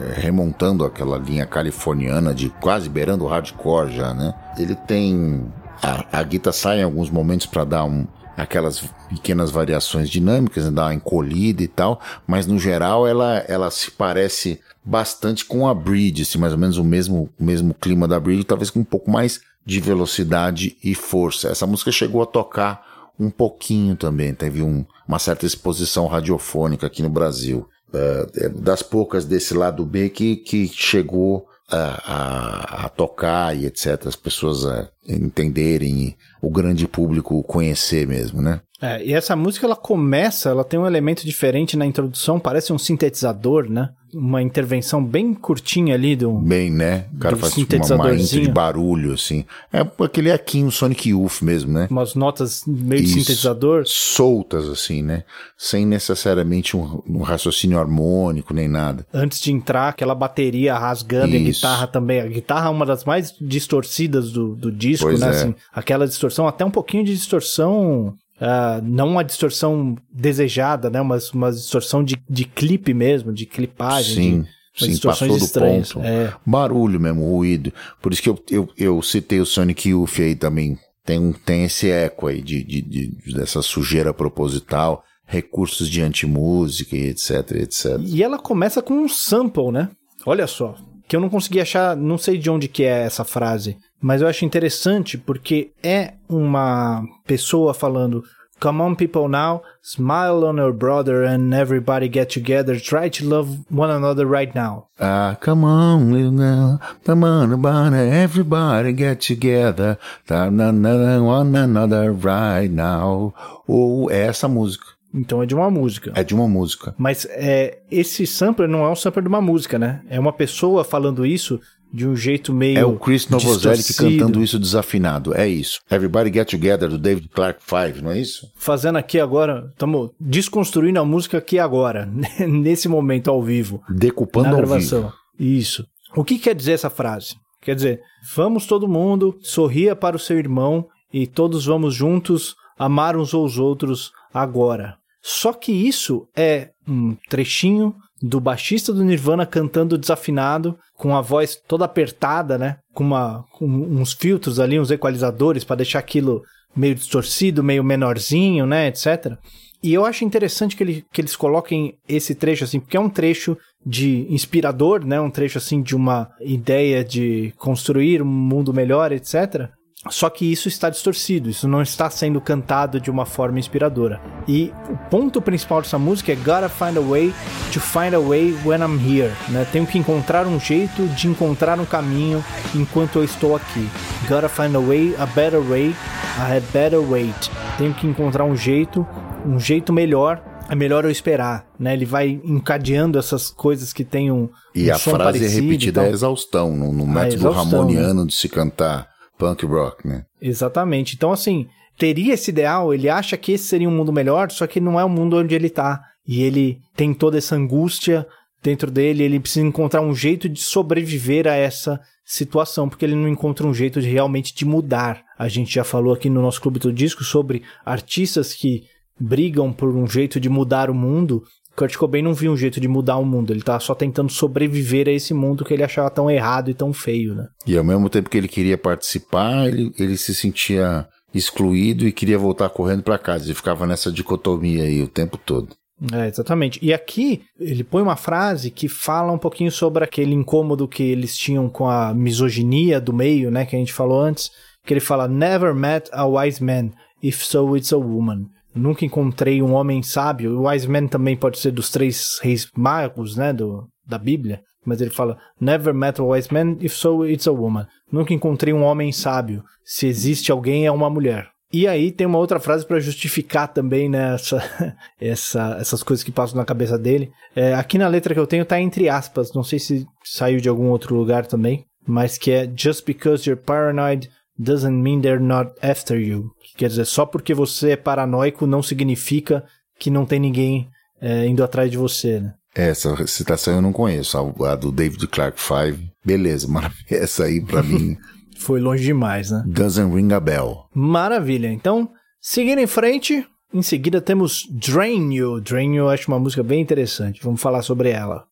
é, remontando aquela linha californiana de quase beirando o hardcore já, né? Ele tem a, a guitarra sai em alguns momentos para dar um, aquelas pequenas variações dinâmicas, né, dar uma encolhida e tal, mas no geral ela, ela se parece bastante com a Bridge, assim, mais ou menos o mesmo, o mesmo clima da Bridge, talvez com um pouco mais de velocidade e força. Essa música chegou a tocar um pouquinho também, teve um, uma certa exposição radiofônica aqui no Brasil. Uh, das poucas desse lado B que, que chegou a, a, a, tocar e etc. As pessoas a entenderem o grande público conhecer mesmo, né? É, e essa música ela começa, ela tem um elemento diferente na introdução, parece um sintetizador, né? Uma intervenção bem curtinha ali do. Bem, né? O cara faz tipo, uma, uma intro de barulho, assim. É aquele aqui, um Sonic Youth mesmo, né? Umas notas meio Isso, de sintetizador. Soltas, assim, né? Sem necessariamente um, um, raciocínio harmônico nem nada. Antes de entrar, aquela bateria rasgando Isso. e a guitarra também. A guitarra é uma das mais distorcidas do, do disco, pois né? É. Assim, aquela distorção, até um pouquinho de distorção Uh, não uma distorção desejada, né? Uma, uma distorção de, de clipe mesmo, de clipagem. Sim. De, sim, passou do ponto. É. Barulho mesmo, ruído. Por isso que eu, eu, eu citei o Sonic Youth aí também. Tem, tem esse eco aí de, de, de dessa sujeira proposital, recursos de antimúsica e etc, etc. E ela começa com um sample, né? Olha só. Que eu não consegui achar, não sei de onde que é essa frase. Mas eu acho interessante porque é uma pessoa falando Come on, people now, smile on your brother and everybody get together. Try to love one another right now. Ah, come on, little girl, come on, everybody get together. One another right now. Ou é essa música. Então é de uma música. É de uma música. Mas é, esse sampler não é um sampler de uma música, né? É uma pessoa falando isso de um jeito meio. É o Chris Novoselic cantando isso desafinado. É isso. Everybody Get Together do David Clark Five, não é isso? Fazendo aqui agora, estamos desconstruindo a música aqui agora, [laughs] nesse momento ao vivo. Decupando na ao gravação. vivo. Isso. O que quer dizer essa frase? Quer dizer, vamos todo mundo, sorria para o seu irmão e todos vamos juntos amar uns aos outros agora. Só que isso é um trechinho do baixista do Nirvana cantando desafinado, com a voz toda apertada, né? Com, uma, com uns filtros ali, uns equalizadores para deixar aquilo meio distorcido, meio menorzinho, né? Etc. E eu acho interessante que, ele, que eles coloquem esse trecho assim, porque é um trecho de inspirador, né? Um trecho assim de uma ideia de construir um mundo melhor, etc. Só que isso está distorcido, isso não está sendo cantado de uma forma inspiradora. E o ponto principal dessa música é Gotta find a way to find a way when I'm here. Né? Tenho que encontrar um jeito de encontrar um caminho enquanto eu estou aqui. Gotta find a way, a better way, I had better wait. Tenho que encontrar um jeito, um jeito melhor é melhor eu esperar, né? Ele vai encadeando essas coisas que tem um, e um a frase é repetida é exaustão, no, método exaustão, ramoniano né? de se cantar punk rock, né? Exatamente. Então, assim, teria esse ideal, ele acha que esse seria um mundo melhor, só que não é o mundo onde ele tá. E ele tem toda essa angústia dentro dele, ele precisa encontrar um jeito de sobreviver a essa situação, porque ele não encontra um jeito de realmente de mudar. A gente já falou aqui no nosso Clube do Disco sobre artistas que brigam por um jeito de mudar o mundo Kurt Cobain não viu um jeito de mudar o mundo, ele tá só tentando sobreviver a esse mundo que ele achava tão errado e tão feio, né? E ao mesmo tempo que ele queria participar, ele, ele se sentia excluído e queria voltar correndo para casa. Ele ficava nessa dicotomia aí o tempo todo. É, exatamente. E aqui ele põe uma frase que fala um pouquinho sobre aquele incômodo que eles tinham com a misoginia do meio, né, que a gente falou antes, que ele fala never met a wise man, if so it's a woman. Nunca encontrei um homem sábio. O wise man também pode ser dos três reis magos, né, do, da Bíblia. Mas ele fala, never met a wise man, if so, it's a woman. Nunca encontrei um homem sábio. Se existe alguém, é uma mulher. E aí tem uma outra frase para justificar também né, essa, [laughs] essa, essas coisas que passam na cabeça dele. É, aqui na letra que eu tenho tá entre aspas, não sei se saiu de algum outro lugar também, mas que é Just because you're paranoid doesn't mean they're not after you. Quer dizer, só porque você é paranoico não significa que não tem ninguém é, indo atrás de você, né? Essa citação eu não conheço, a, do David Clark Five. Beleza, [laughs] maravilha. Essa aí pra mim. [laughs] Foi longe demais, né? Doesn't ring a bell. Maravilha. Então, seguindo em frente, em seguida temos Drain You. Drain You eu acho uma música bem interessante. Vamos falar sobre ela.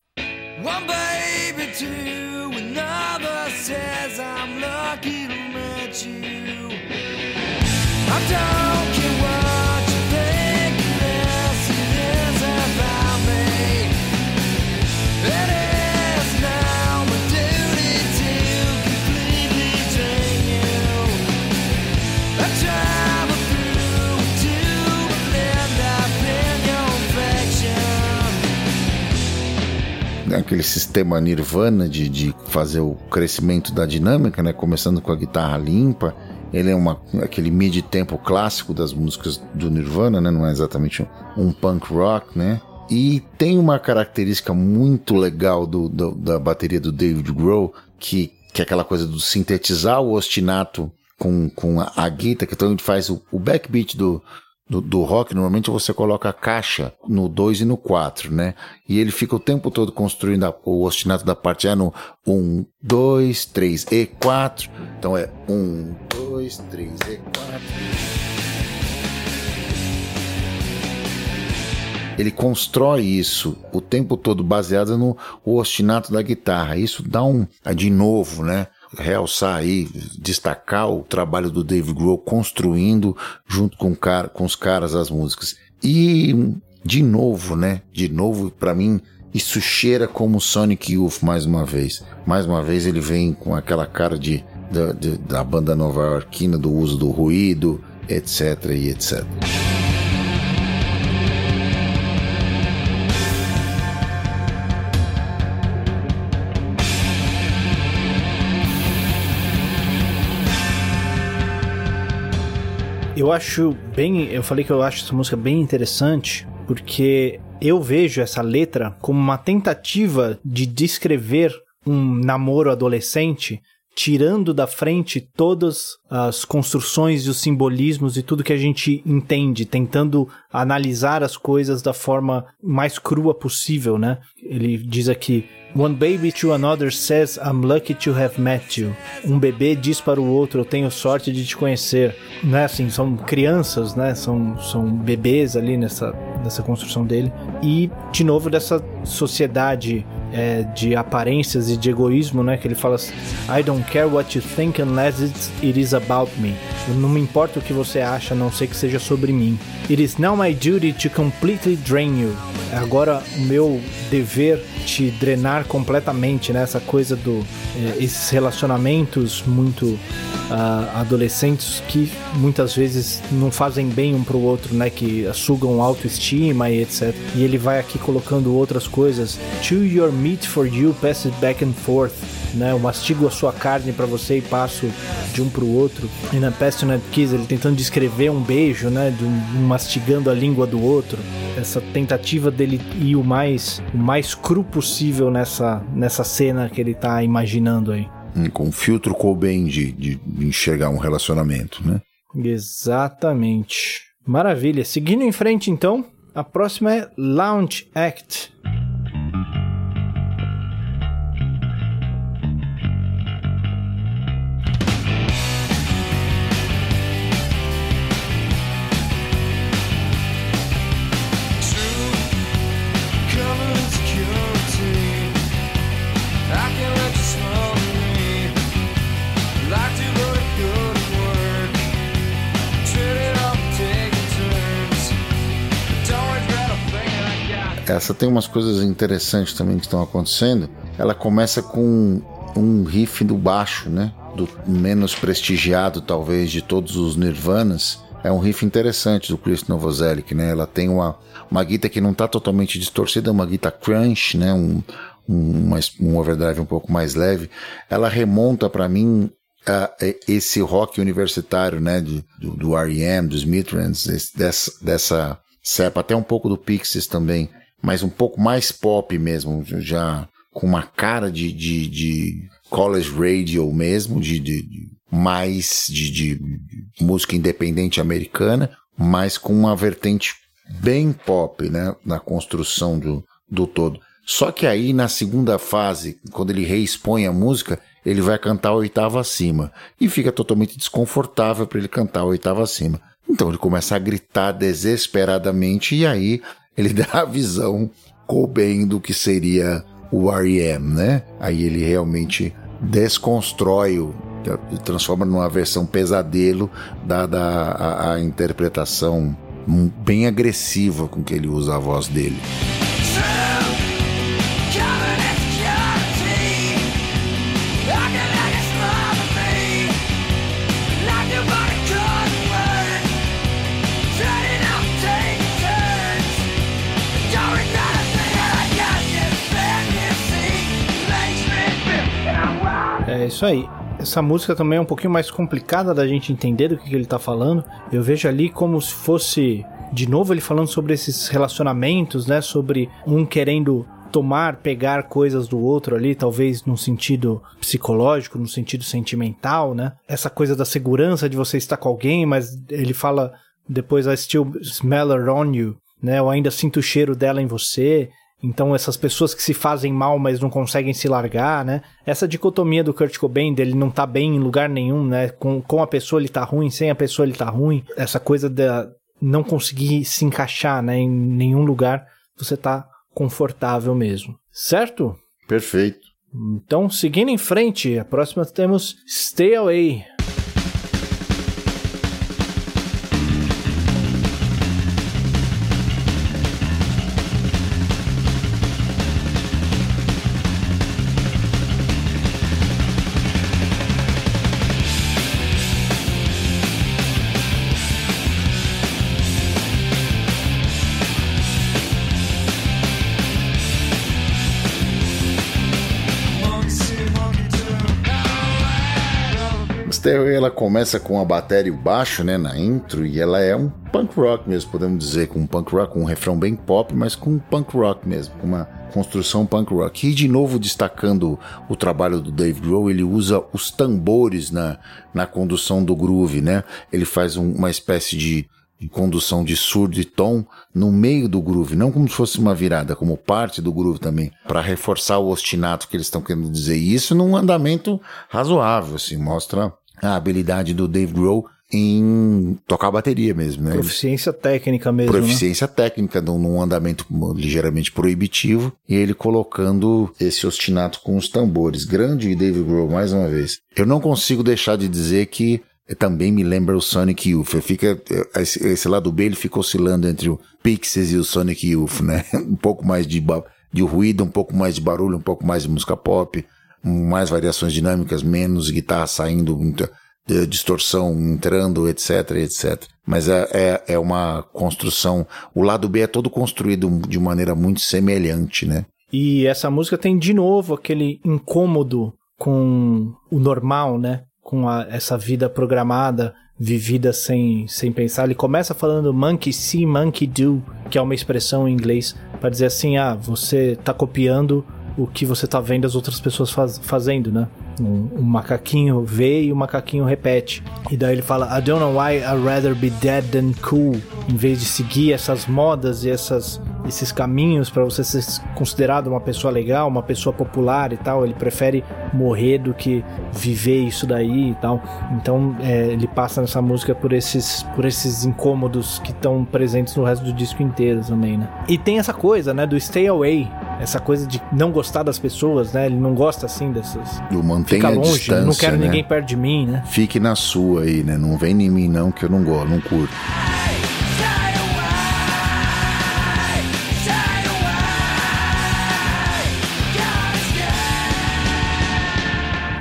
One Aquele sistema Nirvana de, de fazer o crescimento da dinâmica, né? Começando com a guitarra limpa. Ele é uma, aquele mid-tempo clássico das músicas do Nirvana, né? Não é exatamente um, um punk rock, né? E tem uma característica muito legal do, do, da bateria do David Grohl, que, que é aquela coisa do sintetizar o ostinato com, com a, a guitarra, que então gente faz o, o backbeat do, do, do, rock, normalmente você coloca a caixa no 2 e no 4, né? E ele fica o tempo todo construindo a, o ostinato da parte A no 1, 2, 3 e 4. Então é 1, 2, 3 e 4. ele constrói isso o tempo todo baseado no ostinato da guitarra. Isso dá um, de novo, né? Realçar aí, destacar o trabalho do Dave Grohl construindo junto com, cara, com os caras as músicas. E de novo, né? De novo, para mim, isso cheira como Sonic Youth mais uma vez. Mais uma vez ele vem com aquela cara de, da, de, da banda nova-iorquina, do uso do ruído, etc e etc. Eu acho bem. Eu falei que eu acho essa música bem interessante, porque eu vejo essa letra como uma tentativa de descrever um namoro adolescente tirando da frente todas as construções e os simbolismos e tudo que a gente entende, tentando analisar as coisas da forma mais crua possível, né? Ele diz aqui: One baby to another says I'm lucky to have met you. Um bebê diz para o outro eu tenho sorte de te conhecer. Né? Assim, são crianças, né? São, são bebês ali nessa, nessa construção dele. E, de novo, dessa sociedade é, de aparências e de egoísmo, né? Que ele fala I don't care what you think unless it is about me. Eu não me importa o que você acha, a não ser que seja sobre mim. It is now my duty to completely drain you. É agora o meu dever te drenar completamente, né? Essa coisa do é, esses relacionamentos muito uh, adolescentes que muitas vezes não fazem bem um pro outro, né? Que sugam autoestima e etc. E ele vai aqui colocando outras coisas. Chew your meat for you, pass it back and forth. Né, eu mastigo a sua carne para você e passo de um pro outro. E na Passionate Kiss ele tentando descrever um beijo, né, de um, mastigando a língua do outro. Essa tentativa dele ir o mais, o mais cru possível nessa, nessa cena que ele tá imaginando aí. Com filtro Cobain de, de enxergar um relacionamento, né? Exatamente. Maravilha. Seguindo em frente, então, a próxima é Launch Act. Essa tem umas coisas interessantes também que estão acontecendo. Ela começa com um riff do baixo, né? Do menos prestigiado, talvez, de todos os Nirvanas. É um riff interessante do Chris Novoselic, né? Ela tem uma, uma guitarra que não está totalmente distorcida, é uma guitarra crunch, né? Um, um, um overdrive um pouco mais leve. Ela remonta para mim Uh, esse rock universitário, né, do, do R.E.M., dos Mitrans, dessa, dessa cepa, até um pouco do Pixies também, mas um pouco mais pop mesmo, já com uma cara de, de, de college radio mesmo, de, de, mais de, de, música independente americana, mas com uma vertente bem pop, né, na construção do, do todo. Só que aí na segunda fase, quando ele reexpõe a música, ele vai cantar a oitava acima e fica totalmente desconfortável para ele cantar a oitava acima. Então ele começa a gritar desesperadamente e aí ele [laughs] dá a visão Cobain do que seria o R.E.M., né? Aí ele realmente desconstrói o transforma numa versão pesadelo dada a, a interpretação bem agressiva com que ele usa a voz dele. É isso aí. Essa música também é um pouquinho mais complicada da gente entender do que, que ele tá falando. Eu vejo ali como se fosse, de novo, ele falando sobre esses relacionamentos, né? Sobre um querendo tomar, pegar coisas do outro ali, talvez num sentido psicológico, num sentido sentimental, né? Essa coisa da segurança de você estar com alguém, mas ele fala depois I still smell her on you, né? Eu ainda sinto o cheiro dela em você. Então essas pessoas que se fazem mal, mas não conseguem se largar, né? Essa dicotomia do Kurt Cobain, dele não tá bem em lugar nenhum, né? Com, com a pessoa ele tá ruim, sem a pessoa ele tá ruim. Essa coisa de não conseguir se encaixar, né? Em nenhum lugar você tá confortável mesmo. Certo? Perfeito. Então, seguindo em frente, a próxima temos Stay Away. Ela começa com a bateria e o baixo, né, na intro, e ela é um punk rock mesmo, podemos dizer, com um punk rock, com um refrão bem pop, mas com um punk rock mesmo, com uma construção punk rock. E de novo destacando o trabalho do Dave Grohl, ele usa os tambores na, na condução do groove, né? Ele faz um, uma espécie de de condução de surdo e tom no meio do groove, não como se fosse uma virada, como parte do groove também, para reforçar o ostinato que eles estão querendo dizer. E isso num andamento razoável, assim, mostra a habilidade do Dave Grohl em tocar bateria mesmo, né? Proficiência técnica mesmo. Né? Proficiência né? técnica, num andamento ligeiramente proibitivo, e ele colocando esse ostinato com os tambores. Grande Dave Grohl, mais uma vez. Eu não consigo deixar de dizer que também me lembra o Sonic Youth. Fica, esse, esse lado B ele fica oscilando entre o Pixies e o Sonic Youth, né? [laughs] Um pouco mais de, de ruído, um pouco mais de barulho, um pouco mais de música pop mais variações dinâmicas, menos guitarra saindo, distorção entrando, etc, etc. Mas é, é, é, uma construção. O lado B é todo construído de maneira muito semelhante, né? E essa música tem de novo aquele incômodo com o normal, né? Com a, essa vida programada, vivida sem, sem pensar. Ele começa falando monkey see, monkey do, que é uma expressão em inglês para dizer assim: ah, você está copiando o que você tá vendo as outras pessoas faz, fazendo, né? Um, um, macaquinho vê e o macaquinho repete. E daí ele fala: I don't know why I'd rather be dead than cool. Em vez de seguir essas modas e essas, esses caminhos para você ser considerado uma pessoa legal, uma pessoa popular e tal, ele prefere morrer do que viver isso daí e tal. Então é, ele passa nessa música por esses, por esses incômodos que estão presentes no resto do disco inteiro também, né? E tem essa coisa, né, do stay away, essa coisa de não gostar das pessoas, né? Ele não gosta assim dessas. Do mantenha Fica longe, não quero né? ninguém perto de mim, né? Fique na sua aí, né? Não vem em mim não, que eu não gosto, não curto.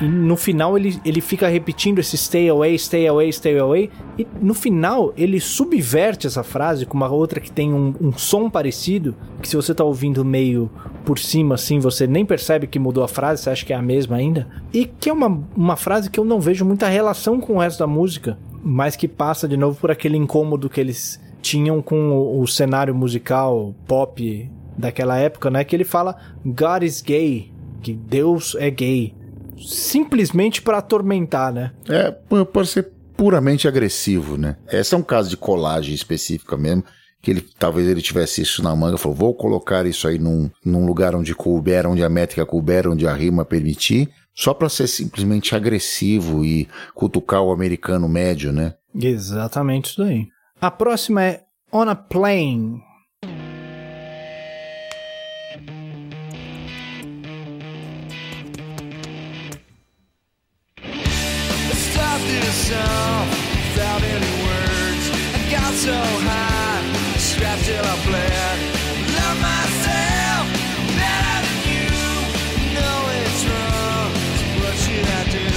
E no final ele, ele fica repetindo esse stay away, stay away, stay away. E no final ele subverte essa frase com uma outra que tem um, um som parecido. Que se você tá ouvindo meio por cima assim, você nem percebe que mudou a frase, você acha que é a mesma ainda. E que é uma, uma frase que eu não vejo muita relação com o resto da música. Mas que passa de novo por aquele incômodo que eles tinham com o, o cenário musical pop daquela época, né? Que ele fala God is gay, que Deus é gay simplesmente para atormentar, né? É, pode ser puramente agressivo, né? Esse é um caso de colagem específica mesmo, que ele talvez ele tivesse isso na manga, falou, vou colocar isso aí num, num lugar onde couber, onde a métrica couber, onde a rima permitir, só para ser simplesmente agressivo e cutucar o americano médio, né? Exatamente isso aí. A próxima é On a Plane. Myself without any words. I got so high, till I bled. Love myself better than you. Know it's wrong, so what should I do?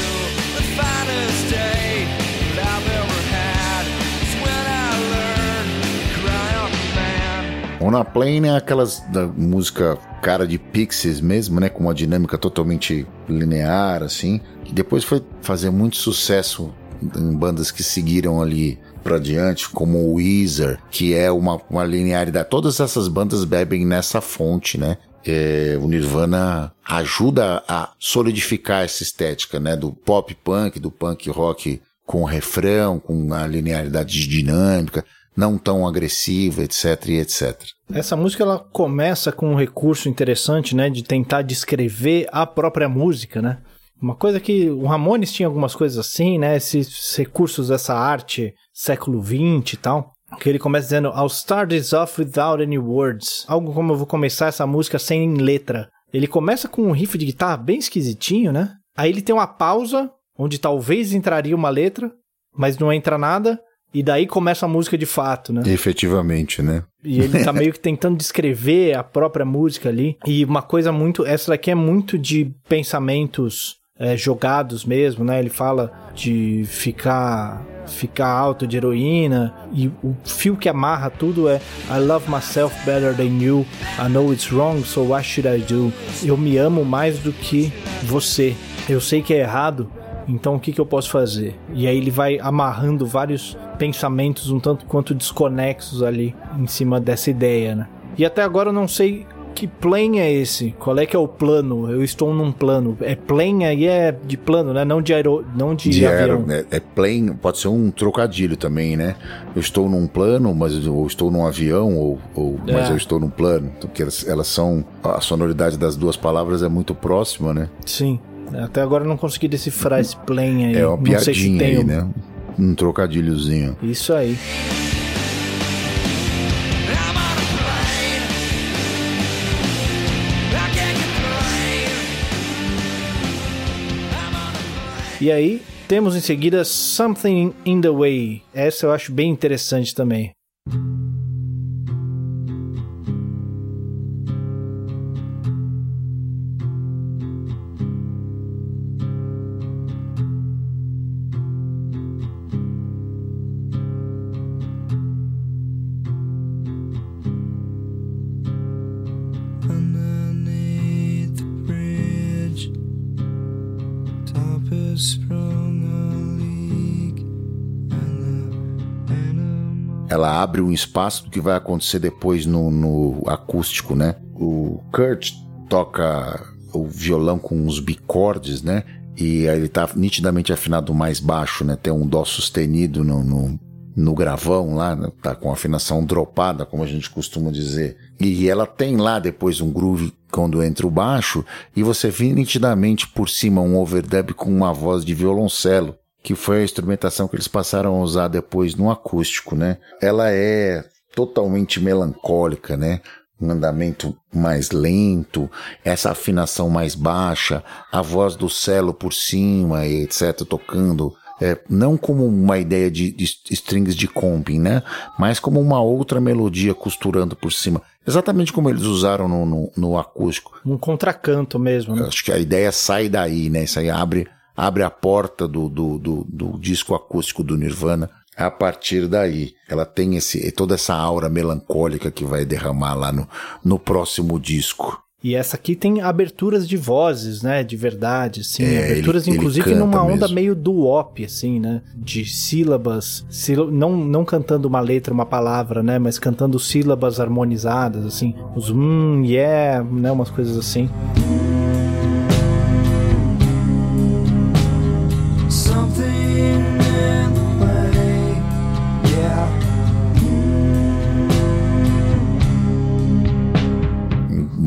The finest day that I've ever had is when I learned to cry on command. On a Plane é aquelas da música cara de Pixies mesmo, né? Com uma dinâmica totalmente linear, assim. Depois foi fazer muito sucesso em bandas que seguiram ali para diante, como o Weezer, que é uma, uma linearidade. Todas essas bandas bebem nessa fonte, né? É, o Nirvana ajuda a solidificar essa estética, né? Do pop punk, do punk rock com refrão, com a linearidade dinâmica, não tão agressiva, etc, etc. Essa música ela começa com um recurso interessante, né, de tentar descrever a própria música, né? Uma coisa que o Ramones tinha algumas coisas assim, né? Esses recursos dessa arte século XX e tal. Que ele começa dizendo I'll start this off without any words. Algo como eu vou começar essa música sem letra. Ele começa com um riff de guitarra bem esquisitinho, né? Aí ele tem uma pausa, onde talvez entraria uma letra, mas não entra nada. E daí começa a música de fato, né? Efetivamente, né? E ele tá meio que tentando descrever a própria música ali. E uma coisa muito. Essa daqui é muito de pensamentos é, jogados mesmo, né? Ele fala de ficar ficar alto de heroína e o fio que amarra tudo é I love myself better than you. I know it's wrong, so what should I do? Eu me amo mais do que você. Eu sei que é errado, então o que, que eu posso fazer? E aí ele vai amarrando vários pensamentos um tanto quanto desconexos ali em cima dessa ideia, né? E até agora eu não sei que plane é esse? Qual é que é o plano? Eu estou num plano. É plane aí é de plano, né? Não de aero, não de, de avião. Aero, é, é plane, pode ser um trocadilho também, né? Eu estou num plano, mas eu estou num avião ou, ou é. mas eu estou num plano, porque elas, elas são a sonoridade das duas palavras é muito próxima, né? Sim. Até agora eu não consegui decifrar esse plane aí. É uma piadinha aí, um... né? Um trocadilhozinho. Isso aí. E aí, temos em seguida Something in the Way. Essa eu acho bem interessante também. Abre um espaço do que vai acontecer depois no, no acústico, né? O Kurt toca o violão com uns bicordes, né? E aí ele tá nitidamente afinado mais baixo, né? Tem um dó sustenido no, no, no gravão lá, né? tá com afinação dropada, como a gente costuma dizer. E ela tem lá depois um groove quando entra o baixo, e você vê nitidamente por cima um overdub com uma voz de violoncelo que foi a instrumentação que eles passaram a usar depois no acústico, né? Ela é totalmente melancólica, né? Um andamento mais lento, essa afinação mais baixa, a voz do cello por cima e etc, tocando é, não como uma ideia de, de, strings de comping, né? Mas como uma outra melodia costurando por cima. Exatamente como eles usaram no, no, no acústico. Um contracanto mesmo, né? Acho que a ideia sai daí, né? Isso aí abre abre a porta do, do, do, do disco acústico do Nirvana a partir daí. Ela tem esse, toda essa aura melancólica que vai derramar lá no, no próximo disco. E essa aqui tem aberturas de vozes, né? De verdade, assim. É, aberturas, ele, inclusive, ele numa onda mesmo. meio duop, assim, né? De sílabas. Síl não, não cantando uma letra, uma palavra, né? Mas cantando sílabas harmonizadas, assim. Os hum, yeah, né? Umas coisas assim.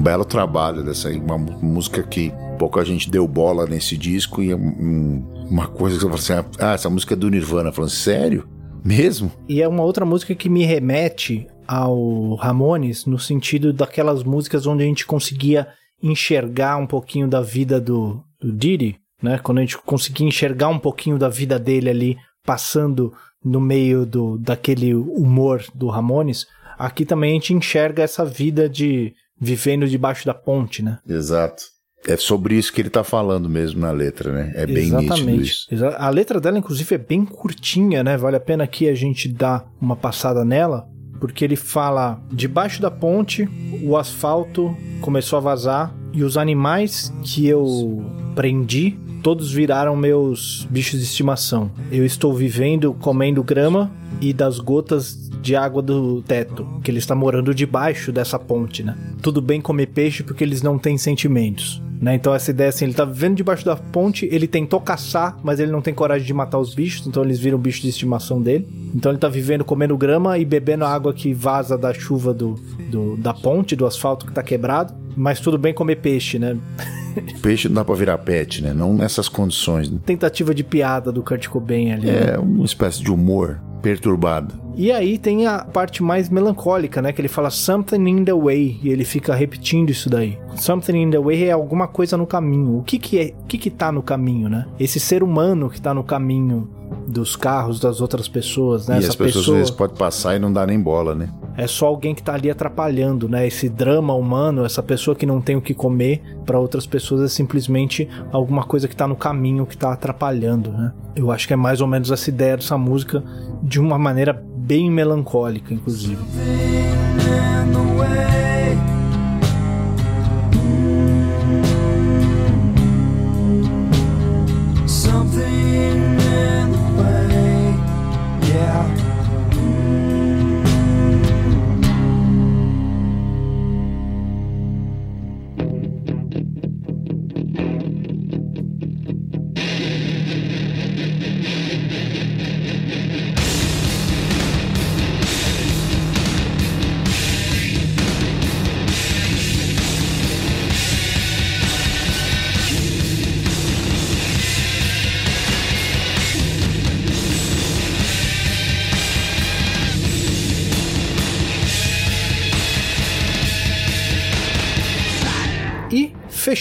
Belo trabalho dessa uma música que pouca gente deu bola nesse disco e uma coisa que você fala assim, ah, essa música é do Nirvana, falando, sério? Mesmo? E é uma outra música que me remete ao Ramones no sentido daquelas músicas onde a gente conseguia enxergar um pouquinho da vida do, do Didi, né? Quando a gente conseguia enxergar um pouquinho da vida dele ali, passando no meio do, daquele humor do Ramones, aqui também a gente enxerga essa vida de vivendo debaixo da ponte, né? Exato. É sobre isso que ele tá falando mesmo na letra, né? É bem Exatamente. nítido isso. A letra dela, inclusive, é bem curtinha, né? Vale a pena aqui a gente dar uma passada nela, porque ele fala: debaixo da ponte, o asfalto começou a vazar e os animais que eu prendi, todos viraram meus bichos de estimação. Eu estou vivendo comendo grama e das gotas de água do teto, que ele está morando debaixo dessa ponte, né? Tudo bem comer peixe porque eles não têm sentimentos. Né? Então essa ideia assim, ele tá vivendo debaixo da ponte, ele tentou caçar, mas ele não tem coragem de matar os bichos, então eles viram bicho de estimação dele. Então ele tá vivendo comendo grama e bebendo a água que vaza da chuva do, do da ponte, do asfalto que tá quebrado. Mas tudo bem comer peixe, né? [laughs] Peixe não dá pra virar pet, né? Não nessas condições. Né? Tentativa de piada do Kurt Cobain ali. É, né? uma espécie de humor perturbado. E aí tem a parte mais melancólica, né? Que ele fala something in the way e ele fica repetindo isso daí. Something in the way é alguma coisa no caminho. O que que é? O que que tá no caminho, né? Esse ser humano que tá no caminho dos carros das outras pessoas, né? E Essa as pessoas pessoa... às vezes podem passar e não dá nem bola, né? É só alguém que tá ali atrapalhando, né? Esse drama humano, essa pessoa que não tem o que comer, para outras pessoas é simplesmente alguma coisa que tá no caminho, que tá atrapalhando, né? Eu acho que é mais ou menos essa ideia dessa música de uma maneira bem melancólica, inclusive.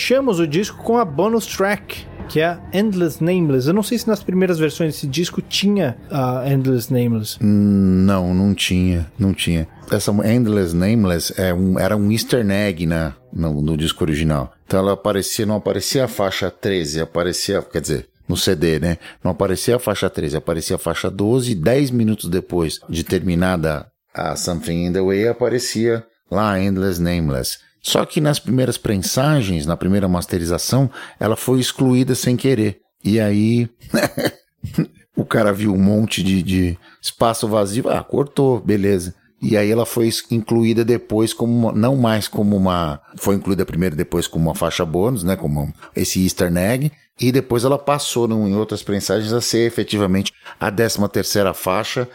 Fechamos o disco com a bonus track, que é Endless Nameless. Eu não sei se nas primeiras versões desse disco tinha a Endless Nameless. Hum, não, não tinha, não tinha. Essa Endless Nameless é um, era um easter egg na, no, no disco original. Então ela aparecia, não aparecia a faixa 13, aparecia, quer dizer, no CD, né? Não aparecia a faixa 13, aparecia a faixa 12 e 10 minutos depois de terminada a Something in the Way aparecia lá Endless Nameless. Só que nas primeiras prensagens, na primeira masterização, ela foi excluída sem querer. E aí. [laughs] o cara viu um monte de, de espaço vazio, ah, cortou, beleza. E aí ela foi incluída depois como uma, não mais como uma, foi incluída primeiro depois como uma faixa bônus, né, como esse easter egg, e depois ela passou em outras prensagens a ser efetivamente a décima terceira faixa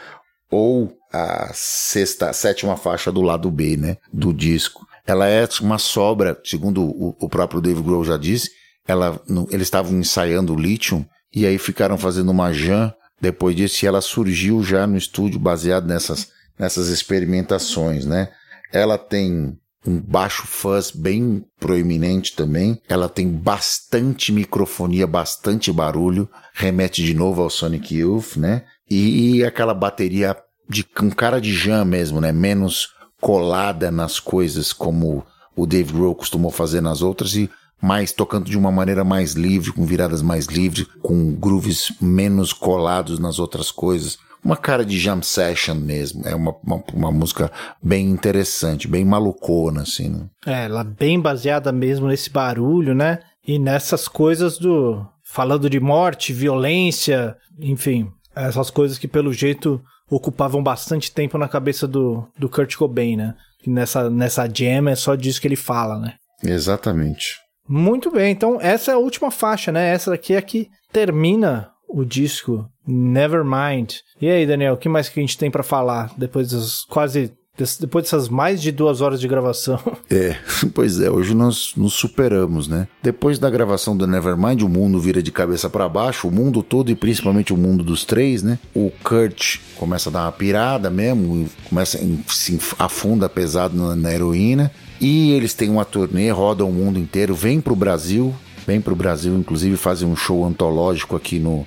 ou a sexta, sétima faixa do lado B, né, do disco ela é uma sobra, segundo o, o próprio Dave Grohl já disse, ela, no, eles estavam ensaiando o Lithium e aí ficaram fazendo uma jam depois disso e ela surgiu já no estúdio baseado nessas, nessas experimentações, né? Ela tem um baixo fuzz bem proeminente também. Ela tem bastante microfonia, bastante barulho. Remete de novo ao Sonic Youth, né? E, e aquela bateria de um cara de jam mesmo, né? Menos colada nas coisas como o Dave Grohl costumou fazer nas outras e mais tocando de uma maneira mais livre, com viradas mais livres, com grooves menos colados nas outras coisas. Uma cara de jam session mesmo. É uma, uma, uma música bem interessante, bem malucona, assim. Né? É, ela bem baseada mesmo nesse barulho, né? E nessas coisas do. falando de morte, violência, enfim. Essas coisas que pelo jeito ocupavam bastante tempo na cabeça do, do Kurt Cobain, né? E nessa, nessa jam é só disso que ele fala, né? Exatamente. Muito bem, então essa é a última faixa, né? Essa daqui é a que termina o disco Nevermind. E aí, Daniel, o que mais que a gente tem para falar depois das quase depois dessas mais de duas horas de gravação. [laughs] É, [laughs] pois é, hoje nós nos superamos, né? Depois da gravação do Nevermind, o mundo vira de cabeça para baixo, o mundo todo e principalmente o mundo dos três, né? O Kurt começa a dar uma pirada mesmo, começa se afunda pesado na, na heroína. E eles têm uma turnê, rodam o mundo inteiro, vêm pro Brasil, vem para o Brasil, inclusive fazem um show antológico aqui no,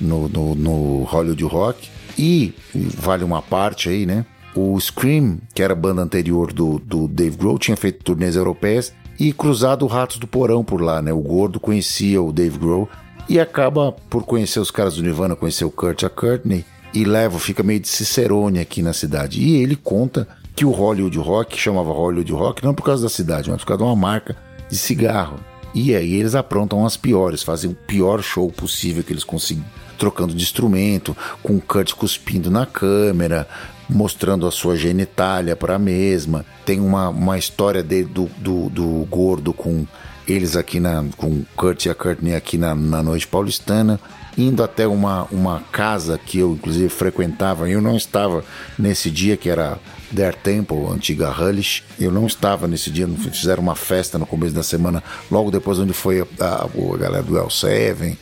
no, no, no Hollywood Rock. E vale uma parte aí, né? O Scream, que era a banda anterior do, do Dave Grohl, tinha feito turnês europeias e cruzado Ratos do Porão por lá, né? O Gordo conhecia o Dave Grohl e acaba por conhecer os caras do Nirvana, conhecer o Kurt a Courtney e leva, fica meio de Cicerone aqui na cidade. E ele conta que o Hollywood Rock chamava Hollywood Rock não por causa da cidade, mas por causa de uma marca de cigarro. E aí eles aprontam as piores, fazem o pior show possível que eles conseguem, trocando de instrumento, com o Kurt cuspindo na câmera, mostrando a sua genitália para a mesma. Tem uma, uma história dele, do, do, do gordo com eles aqui na, com Kurt e a Courtney aqui na, na noite paulistana, indo até uma, uma casa que eu inclusive frequentava. Eu não estava nesse dia que era Der Temple, antiga Hullish. Eu não estava nesse dia, fizeram uma festa no começo da semana, logo depois onde foi a, a, a galera do L7,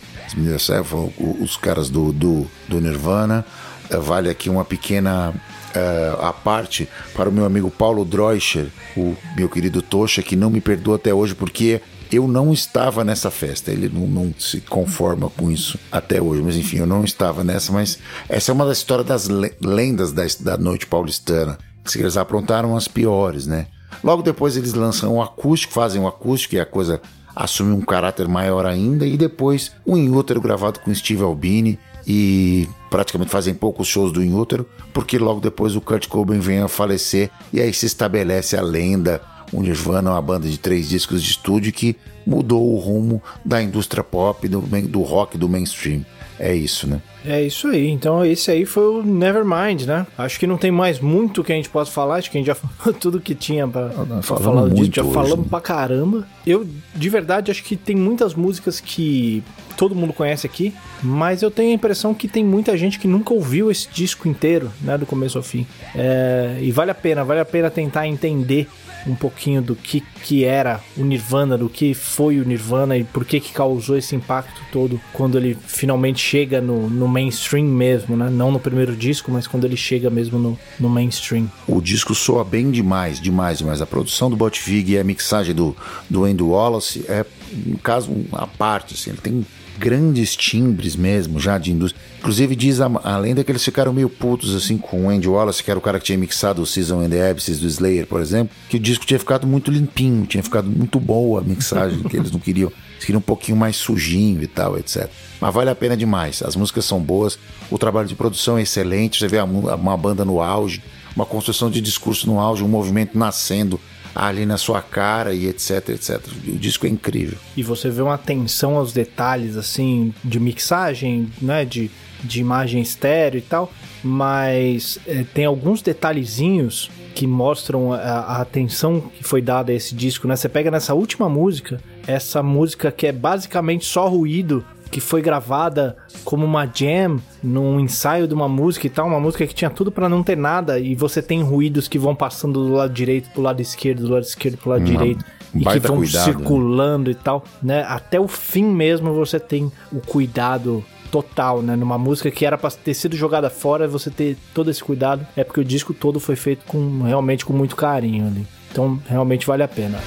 os caras do, do, do Nirvana. Eh, vale aqui uma pequena uh, a parte para o meu amigo Paulo Droischer, o meu querido Tocha, que não me perdoa até hoje porque eu não estava nessa festa. Ele não, não, se conforma com isso até hoje. Mas enfim, eu não estava nessa. Mas essa é uma das histórias das lendas da, da noite paulistana. Que eles aprontaram as piores, né? Logo depois eles lançam o acústico, fazem o acústico e a coisa assume um caráter maior ainda. E depois o In Utero gravado com Steve Albini e praticamente fazem poucos shows do In Utero, porque logo depois o Kurt Cobain vem a falecer e aí se estabelece a lenda o Nirvana é uma banda de três discos de estúdio que mudou o rumo da indústria pop, do, do rock, do mainstream. É isso, né? É isso aí. Então esse aí foi o Nevermind, né? Acho que não tem mais muito que a gente possa falar. Acho que a gente já [laughs] falou tudo que tinha pra, pra falar disso. Já hoje, falamos né? pra caramba. Eu, de verdade, acho que tem muitas músicas que todo mundo conhece aqui, mas eu tenho a impressão que tem muita gente que nunca ouviu esse disco inteiro, né? Do começo ao fim. É, e vale a pena, vale a pena tentar entender um pouquinho do que, que era o Nirvana, do que foi o Nirvana e por que, que causou esse impacto todo quando ele finalmente chega no, no mainstream mesmo, né? Não no primeiro disco, mas quando ele chega mesmo no, no mainstream. O disco soa bem demais, demais, demais. A produção do Botvig e a mixagem do, do Andrew Wallace é, um caso, à parte, assim, ele tem grandes timbres mesmo, já de indústria. Inclusive diz a, a lenda que eles ficaram meio putos assim com o Andy Wallace, que era o cara que tinha mixado o Season and the Abyss do Slayer, por exemplo, que o disco tinha ficado muito limpinho, tinha ficado muito boa a mixagem, que eles não queriam. Eles queriam um pouquinho mais sujinho e tal, etc. Mas vale a pena demais. As músicas são boas, o trabalho de produção é excelente, você vê uma banda no auge, uma construção de discurso no auge, um movimento nascendo ali na sua cara e etc, etc. O disco é incrível. E você vê uma atenção aos detalhes, assim, de mixagem, né, de, de imagem estéreo e tal, mas é, tem alguns detalhezinhos que mostram a, a, atenção que foi dada a esse disco, né? Você pega nessa última música, essa música que é basicamente só ruído que foi gravada como uma jam num ensaio de uma música e tal, uma música que tinha tudo para não ter nada e você tem ruídos que vão passando do lado direito pro lado esquerdo, do lado esquerdo pro lado uma direito e que vão cuidado, né? circulando né? e tal, né? Até o fim mesmo você tem o cuidado total, né? Numa música que era para ter sido jogada fora, você ter todo esse cuidado, é porque o disco todo foi feito com realmente com muito carinho ali. Então, realmente vale a pena.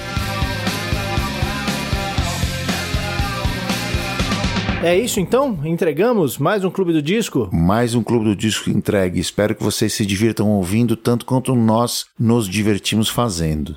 É isso então? Entregamos mais um Clube do Disco? Mais um Clube do Disco entregue. Espero que vocês se divirtam ouvindo tanto quanto nós nos divertimos fazendo.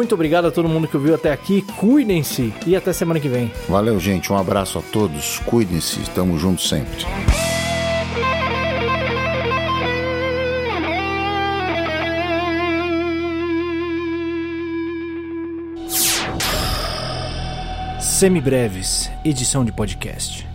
Muito obrigado a todo mundo que ouviu até aqui. Cuidem-se e até semana que vem. Valeu, gente. Um abraço a todos. Cuidem-se. Estamos juntos sempre. Semibreves, edição de podcast.